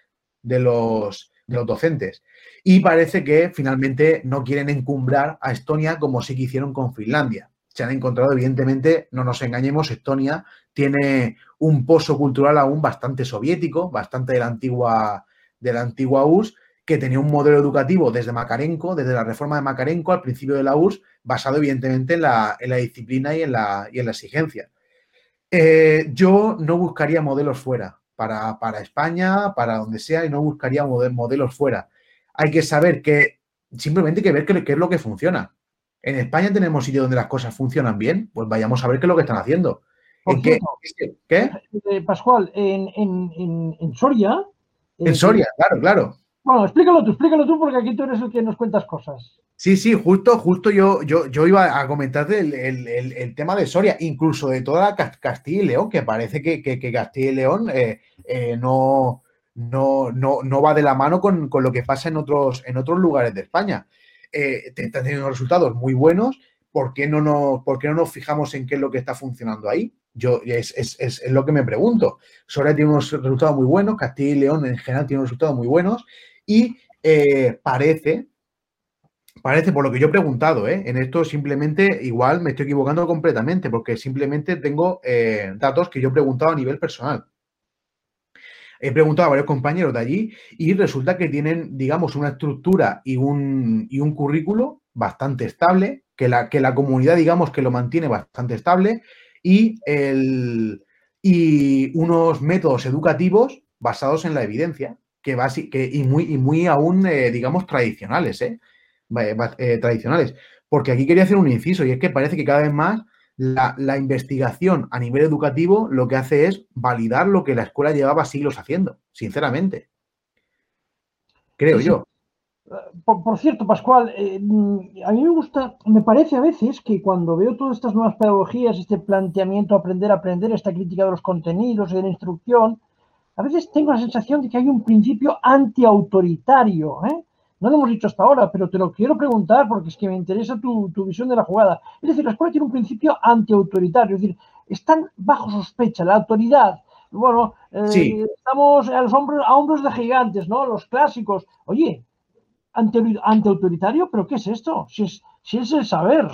de los, de los docentes. Y parece que finalmente no quieren encumbrar a Estonia como sí que hicieron con Finlandia. Se han encontrado, evidentemente, no nos engañemos, Estonia tiene un pozo cultural aún bastante soviético, bastante de la antigua, de la antigua que tenía un modelo educativo desde Makarenko, desde la reforma de Makarenko al principio de la URSS, basado evidentemente en la, disciplina y en la, y en la exigencia. Eh, yo no buscaría modelos fuera, para, España, para donde sea, y no buscaría modelos fuera. Hay que saber que, simplemente hay que ver qué, es lo que funciona. En España tenemos sitios donde las cosas funcionan bien, pues vayamos a ver qué es lo que están haciendo. ¿En qué? Eh, Pascual, en, Soria. En eh, Soria, claro, claro. Bueno, explícalo tú, explícalo tú, porque aquí tú eres el que nos cuentas cosas. Sí, sí, justo, justo yo, yo, yo iba a comentarte el, tema de Soria, incluso de toda Castilla y León, que parece que, Castilla y León eh, eh, no, no, no, va de la mano con, lo que pasa en otros, en otros lugares de España. Eh, están teniendo resultados muy buenos. ¿Por qué, no nos, ¿Por no nos fijamos en qué es lo que está funcionando ahí? Yo, es, es, es, es lo que me pregunto. Soria tiene unos resultados muy buenos, Castilla y León en general tiene unos resultados muy buenos y eh, parece, parece, por lo que yo he preguntado, ¿eh? en esto simplemente igual me estoy equivocando completamente, porque simplemente tengo eh, datos que yo he preguntado a nivel personal. He preguntado a varios compañeros de allí y resulta que tienen, digamos, una estructura y un, y un currículo bastante estable, que la, que la comunidad, digamos, que lo mantiene bastante estable y, el, y unos métodos educativos basados en la evidencia que, que y, muy, y muy aún, eh, digamos, tradicionales, ¿eh? ¿eh? tradicionales. Porque aquí quería hacer un inciso y es que parece que cada vez más la, investigación a nivel educativo lo que hace es validar lo que la escuela llevaba siglos haciendo, sinceramente. Creo yo. Por, cierto, Pascual, eh, a mí me gusta, me parece a veces que cuando veo todas estas nuevas pedagogías, este planteamiento aprender aprender, esta crítica de los contenidos y de la instrucción, a veces tengo la sensación de que hay un principio antiautoritario. ¿eh? No lo hemos dicho hasta ahora, pero te lo quiero preguntar porque es que me interesa tu, visión de la jugada. Es decir, la escuela tiene un principio antiautoritario, es decir, están bajo sospecha, la autoridad. Bueno, eh, estamos a, los hombros, a hombros de gigantes, ¿no? Los clásicos. Oye, antiautoritario, ¿pero qué es esto? Si es, si es el saber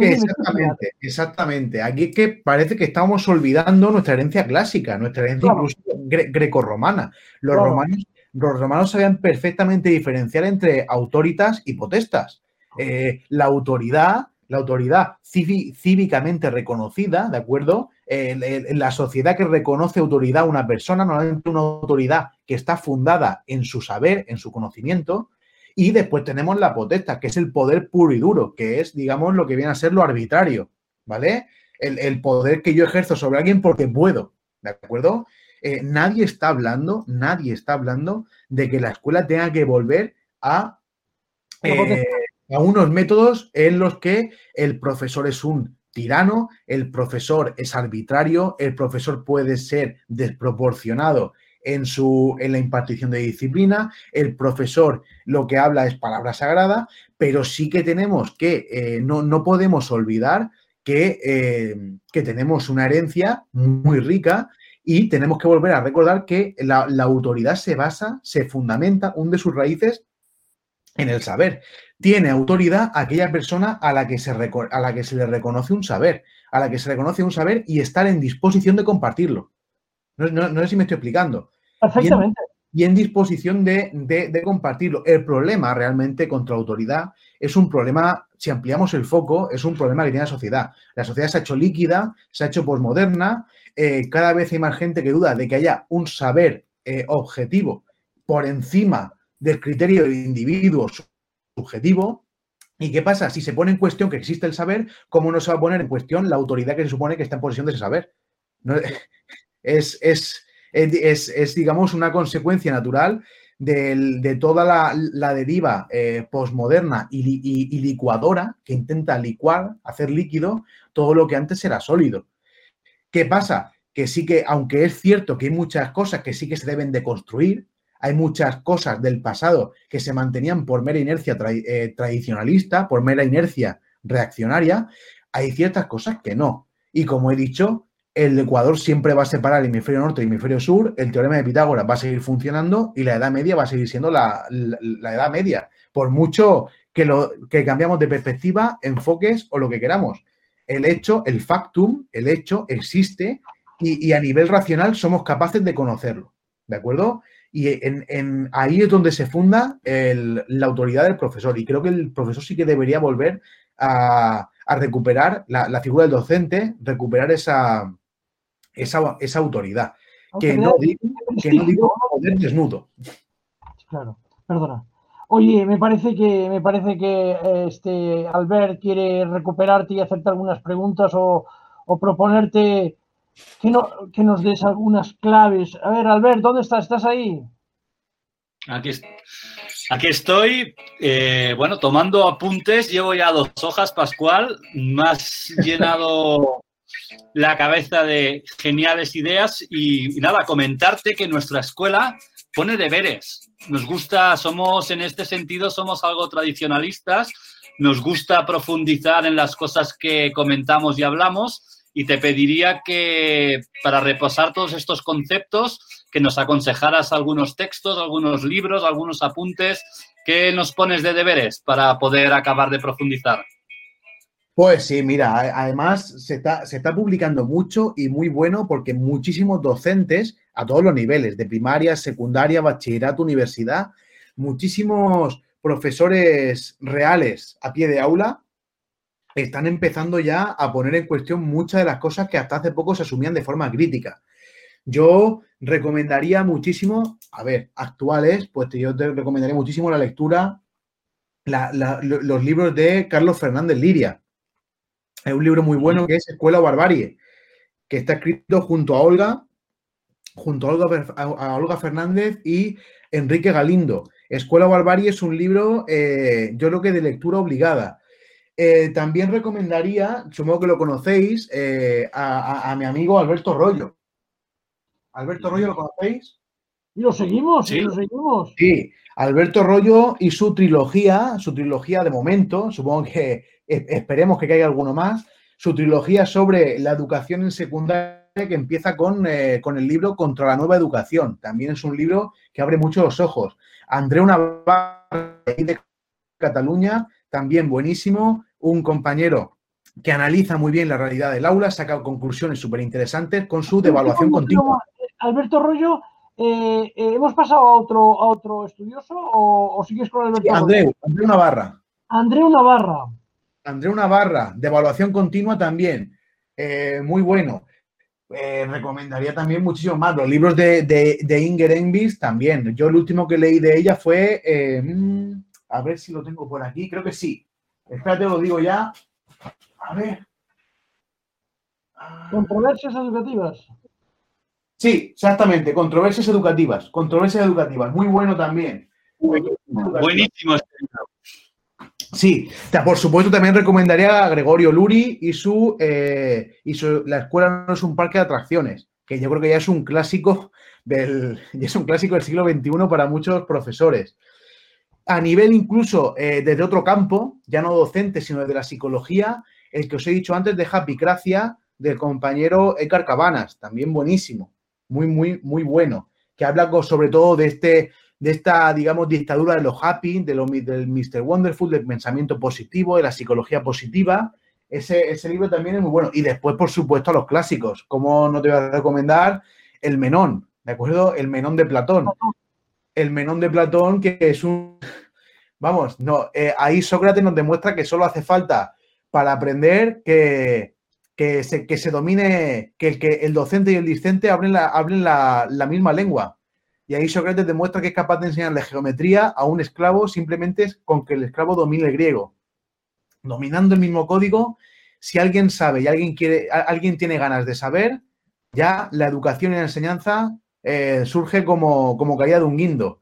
exactamente, exactamente. Aquí es que parece que estamos olvidando nuestra herencia clásica, nuestra herencia incluso grecorromana. Los, romanos, los romanos sabían perfectamente diferenciar entre autoritas y potestas. Eh, la autoridad, la autoridad cívicamente reconocida, ¿de acuerdo? En la sociedad que reconoce autoridad a una persona, normalmente una autoridad que está fundada en su saber, en su conocimiento, y después tenemos la potestad, que es el poder puro y duro, que es, digamos, lo que viene a ser lo arbitrario, ¿vale? El, poder que yo ejerzo sobre alguien porque puedo, ¿de acuerdo? Eh, nadie está hablando, nadie está hablando de que la escuela tenga que volver a, eh, a unos métodos en los que el profesor es un tirano, el profesor es arbitrario, el profesor puede ser desproporcionado en, su, en la impartición de disciplina, el profesor lo que habla es palabra sagrada, pero sí que tenemos que, eh, no, podemos olvidar que, eh, que, tenemos una herencia muy rica y tenemos que volver a recordar que la, autoridad se basa, se fundamenta, de sus raíces en el saber. Tiene autoridad aquella persona a la, que se a la que se le reconoce un saber, a la que se reconoce un saber y estar en disposición de compartirlo. No, sé si me estoy explicando. Perfectamente. Y en, disposición de, compartirlo. El problema realmente contra la autoridad es un problema, si ampliamos el foco, es un problema que tiene la sociedad. La sociedad se ha hecho líquida, se ha hecho posmoderna, eh, cada vez hay más gente que duda de que haya un saber eh, objetivo por encima del criterio del individuo subjetivo. ¿Y qué pasa? Si se pone en cuestión que existe el saber, ¿cómo no se va a poner en cuestión la autoridad que se supone que está en posesión de ese saber? es, es, es, digamos, una consecuencia natural de toda la, deriva eh, posmoderna y, licuadora que intenta licuar, hacer líquido todo lo que antes era sólido. ¿Qué pasa? Que sí que, aunque es cierto que hay muchas cosas que sí que se deben de construir, hay muchas cosas del pasado que se mantenían por mera inercia eh, tradicionalista, por mera inercia reaccionaria, hay ciertas cosas que no. Y como he dicho, el Ecuador siempre va a separar el hemisferio norte y el hemisferio sur, el teorema de Pitágoras va a seguir funcionando y la edad media va a seguir siendo la, edad media, por mucho que, lo, que cambiamos de perspectiva, enfoques o lo que queramos. El hecho, el factum, el hecho existe y, a nivel racional somos capaces de conocerlo, ¿de acuerdo? Y en, ahí es donde se funda la autoridad del profesor. Y creo que el profesor sí que debería volver a, recuperar la, figura del docente, recuperar esa, esa, autoridad. Que no, digo, que no digo poder desnudo. Claro, perdona. Oye, me parece que me parece que este Albert quiere recuperarte y hacerte algunas preguntas o, proponerte que, no, que nos des algunas claves. A ver, Albert, ¿dónde estás? ¿Estás ahí? Aquí, aquí estoy, eh, bueno, tomando apuntes. Llevo ya dos hojas, Pascual. Más llenado la cabeza de geniales ideas y, nada, comentarte que nuestra escuela pone deberes. Nos gusta, somos en este sentido, somos algo tradicionalistas, nos gusta profundizar en las cosas que comentamos y hablamos y te pediría que para reposar todos estos conceptos, que nos aconsejaras algunos textos, algunos libros, algunos apuntes, ¿qué nos pones de deberes para poder acabar de profundizar? Pues sí, mira, además se está, se está, publicando mucho y muy bueno porque muchísimos docentes a todos los niveles, de primaria, secundaria, bachillerato, universidad, muchísimos profesores reales a pie de aula están empezando ya a poner en cuestión muchas de las cosas que hasta hace poco se asumían de forma crítica. Yo recomendaría muchísimo, a ver, actuales, pues yo te recomendaría muchísimo la lectura, los libros de Carlos Fernández Liria hay un libro muy bueno que es Escuela Barbarie, que está escrito junto a Olga, junto a Olga, Fernández y Enrique Galindo. Escuela Barbarie es un libro, eh, yo creo que de lectura obligada. Eh, también recomendaría, supongo que lo conocéis, eh, a, mi amigo Alberto Rollo. Alberto Rollo, ¿lo conocéis? Y lo seguimos, sí, lo seguimos. Sí, Alberto Rollo y su trilogía, su trilogía de momento, supongo que esperemos que caiga alguno más, su trilogía sobre la educación en secundaria que empieza con, eh, con, el libro Contra la nueva educación. También es un libro que abre mucho los ojos. Andreu Navarra de Cataluña, también buenísimo, un compañero que analiza muy bien la realidad del aula, saca conclusiones súper interesantes con su devaluación continua. Alberto Rollo, eh, eh, ¿hemos pasado a otro, a otro estudioso o, sigues con Alberto Andreu, Andreu Navarra. Andreu Navarra. Andreu Navarra, de evaluación continua también. Eh, muy bueno. Eh, recomendaría también muchísimo más. Los libros de, de, Inger Envis también. Yo el último que leí de ella fue. Eh, mm, a ver si lo tengo por aquí. Creo que sí. Espérate, lo digo ya. A ver. Controversias educativas. Sí, exactamente. Controversias educativas. Controversias educativas. Muy bueno también. Buenísimo. Este Sí, por supuesto también recomendaría a Gregorio Luri y su, eh, y su La escuela no es un parque de atracciones, que yo creo que ya es un clásico del, es un clásico del siglo XXI para muchos profesores. A nivel incluso eh, desde otro campo, ya no docente, sino desde la psicología, el que os he dicho antes de Happycracia del compañero Edgar Cabanas, también buenísimo, muy, muy, muy bueno, que habla sobre todo de este de esta, digamos, dictadura de los happy, de lo, del Mr. Wonderful, del pensamiento positivo, de la psicología positiva. Ese, ese libro también es muy bueno. Y después, por supuesto, a los clásicos. ¿Cómo no te voy a recomendar? El Menón, ¿de acuerdo? El Menón de Platón. El Menón de Platón, que es un... Vamos, no, eh, ahí Sócrates nos demuestra que solo hace falta para aprender que, que, se, que se domine, que el, que el docente y el discente hablen hablen la, la misma lengua. Y ahí Sócrates demuestra que es capaz de enseñarle geometría a un esclavo simplemente con que el esclavo domine el griego. Dominando el mismo código, si alguien sabe y alguien, quiere, alguien tiene ganas de saber, ya la educación y la enseñanza eh, surge como, como caída de un guindo.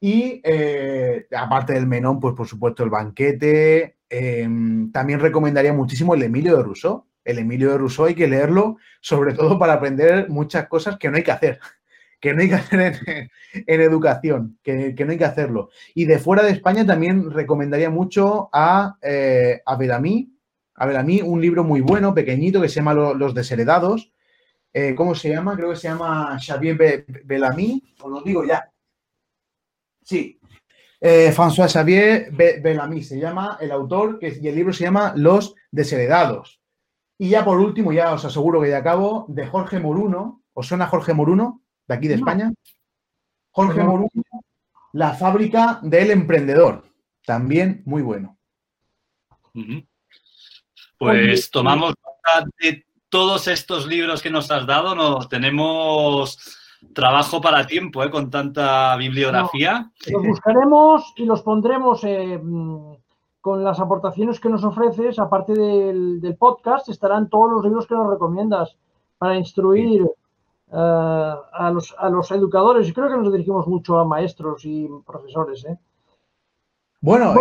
Y eh, aparte del menón, pues por supuesto el banquete. Em, también recomendaría muchísimo el Emilio de Rousseau. El Emilio de Rousseau hay que leerlo, sobre todo para aprender muchas cosas que no hay que hacer que no hay que hacer en, educación, que, no hay que hacerlo. Y de fuera de España también recomendaría mucho a, eh, a A un libro muy bueno, pequeñito, que se llama Los Desheredados. Eh, ¿Cómo se llama? Creo que se llama Xavier Bellamy, os lo digo ya. Sí, eh, François Xavier Bellamy se llama el autor que, y el libro se llama Los Desheredados. Y ya por último, ya os aseguro que ya acabo, de Jorge Moruno. ¿Os suena Jorge Moruno? De aquí de España. Jorge Moruno, La fábrica del emprendedor. También muy bueno. Pues tomamos nota de todos estos libros que nos has dado. Nos tenemos trabajo para tiempo ¿eh? con tanta bibliografía. los buscaremos y los pondremos eh, con las aportaciones que nos ofreces, aparte del, podcast, estarán todos los libros que nos recomiendas para instruir eh, a, los, a, los, educadores. Y creo que nos dirigimos mucho a maestros y profesores. Bueno,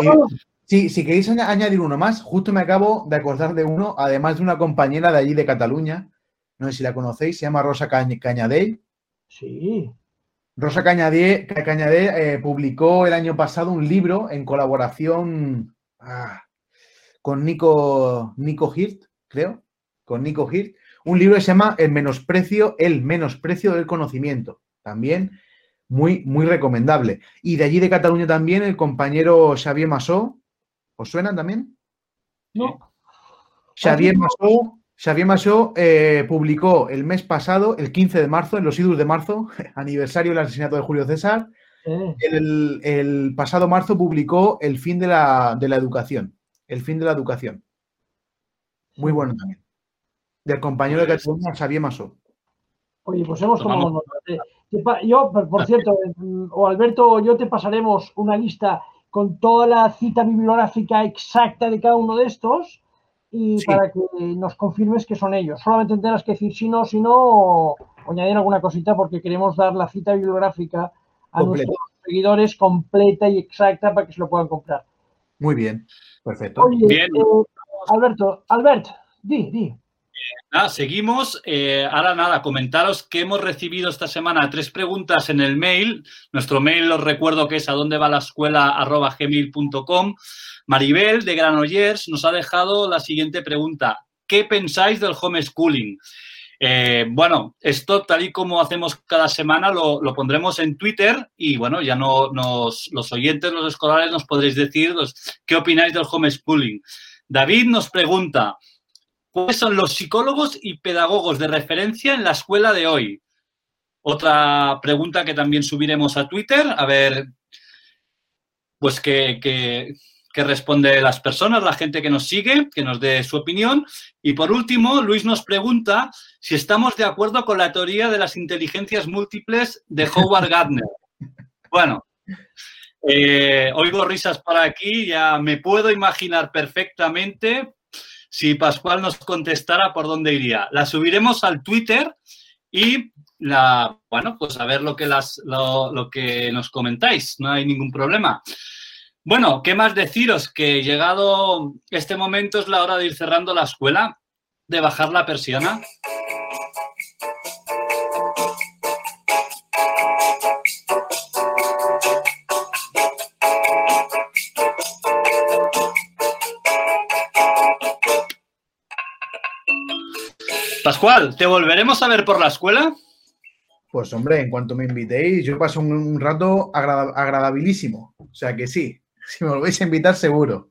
si, si queréis añadir uno más, justo me acabo de acordar de uno, además de una compañera de allí de Cataluña, no sé si la conocéis, se llama Rosa Cañadell Sí. Rosa Cañadé, eh, publicó el año pasado un libro en colaboración ah, con Nico, Nico Hirt, creo, con Nico Hirt, un libro que se llama El menosprecio, el menosprecio del conocimiento. También muy, muy recomendable. Y de allí de Cataluña también el compañero Xavier Masó. ¿Os suenan también? No. Xavier Masó Xavier Massó eh, publicó el mes pasado, el 15 de marzo, en los idus de marzo, aniversario del asesinato de Julio César. El, pasado marzo publicó El fin de la, educación. El fin de la educación. Muy bueno también. Del compañero de pues Cataluña, Xavier Massó. Oye, pues hemos tomado Yo, por cierto, o Alberto o yo te pasaremos una lista con toda la cita bibliográfica exacta de cada uno de estos y para que nos confirmes que son ellos. Solamente tendrás que decir si no, si no, o, añadir alguna cosita porque queremos dar la cita bibliográfica a nuestros seguidores completa y exacta para que se lo puedan comprar. Muy bien, perfecto. bien. Eh, Alberto, Albert, di, di. Nada, seguimos. Eh, ahora nada, comentaros que hemos recibido esta semana tres preguntas en el mail. Nuestro mail os recuerdo que es a dónde va la escuela. Maribel de Granollers nos ha dejado la siguiente pregunta. ¿Qué pensáis del homeschooling? Eh, bueno, esto tal y como hacemos cada semana lo, pondremos en Twitter y bueno, ya no nos, los oyentes, los escolares nos podréis decir qué opináis del homeschooling. David nos pregunta, ¿Cuáles son los psicólogos y pedagogos de referencia en la escuela de hoy? Otra pregunta que también subiremos a Twitter, a ver, pues que, que, responde las personas, la gente que nos sigue, que nos dé su opinión. Y por último, Luis nos pregunta si estamos de acuerdo con la teoría de las inteligencias múltiples de Howard Gardner. Bueno, eh, oigo risas por aquí, ya me puedo imaginar perfectamente si Pascual nos contestara por dónde iría. La subiremos al Twitter y la, bueno, pues a ver lo que, las, lo, que nos comentáis, no hay ningún problema. Bueno, ¿qué más deciros? Que llegado este momento es la hora de ir cerrando la escuela, de bajar la persiana. Pascual, ¿te volveremos a ver por la escuela? Pues hombre, en cuanto me invitéis, yo paso un, rato agradabilísimo. O sea que sí, si me volvéis a invitar, seguro.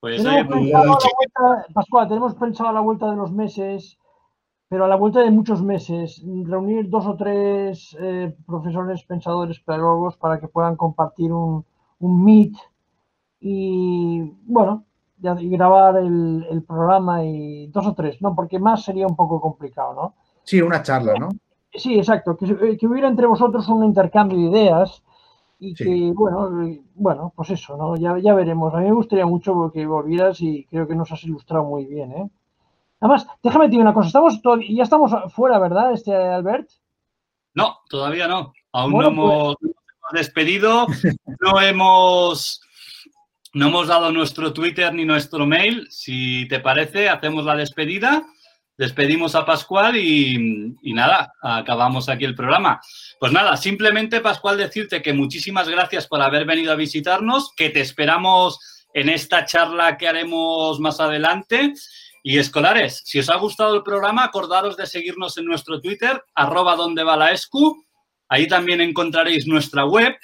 Pues, Pascual, tenemos pensado a la vuelta de los meses, pero a la vuelta de muchos meses, reunir dos o tres eh, profesores, pensadores, pedagogos para que puedan compartir un, un meet y, bueno, y grabar el, programa y dos o tres, ¿no? Porque más sería un poco complicado, ¿no? Sí, una charla, ¿no? Sí, exacto. Que, que hubiera entre vosotros un intercambio de ideas y que, bueno, bueno, pues eso, ¿no? Ya, ya veremos. A mí me gustaría mucho que volvieras y creo que nos has ilustrado muy bien, ¿eh? Además, déjame decir una cosa, estamos ya estamos fuera, ¿verdad, este Albert? No, todavía no. Aún no, hemos, pues hemos despedido, no hemos no hemos dado nuestro Twitter ni nuestro mail. Si te parece, hacemos la despedida. Despedimos a Pascual y, nada, acabamos aquí el programa. Pues nada, simplemente Pascual decirte que muchísimas gracias por haber venido a visitarnos, que te esperamos en esta charla que haremos más adelante. Y escolares, si os ha gustado el programa, acordaros de seguirnos en nuestro Twitter, arroba donde va la escu. Ahí también encontraréis nuestra web.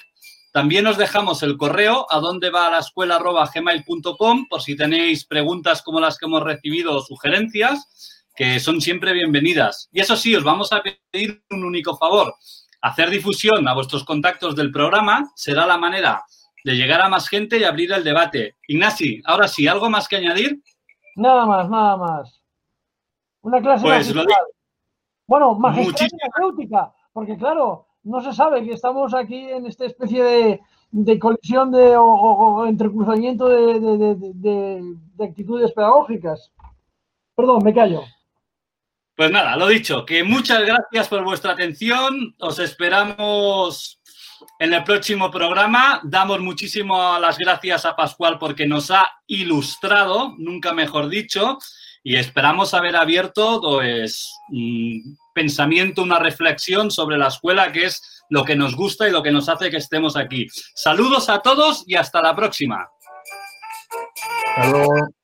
También os dejamos el correo a donde va la escuela gmail.com por si tenéis preguntas como las que hemos recibido o sugerencias, que son siempre bienvenidas. Y eso sí, os vamos a pedir un único favor. Hacer difusión a vuestros contactos del programa será la manera de llegar a más gente y abrir el debate. Ignasi, ahora sí, ¿algo más que añadir? Nada más, nada más. Una clase pues lo Bueno, magistral terapéutica, porque claro, no se sabe que estamos aquí en esta especie de, de colisión de, o, entrecruzamiento de, de, actitudes pedagógicas. Perdón, me callo. Pues nada, lo dicho, que muchas gracias por vuestra atención. Os esperamos en el próximo programa. Damos muchísimas las gracias a Pascual porque nos ha ilustrado, nunca mejor dicho, y esperamos haber abierto pues, un pensamiento, una reflexión sobre la escuela, que es lo que nos gusta y lo que nos hace que estemos aquí. Saludos a todos y hasta la próxima. Hasta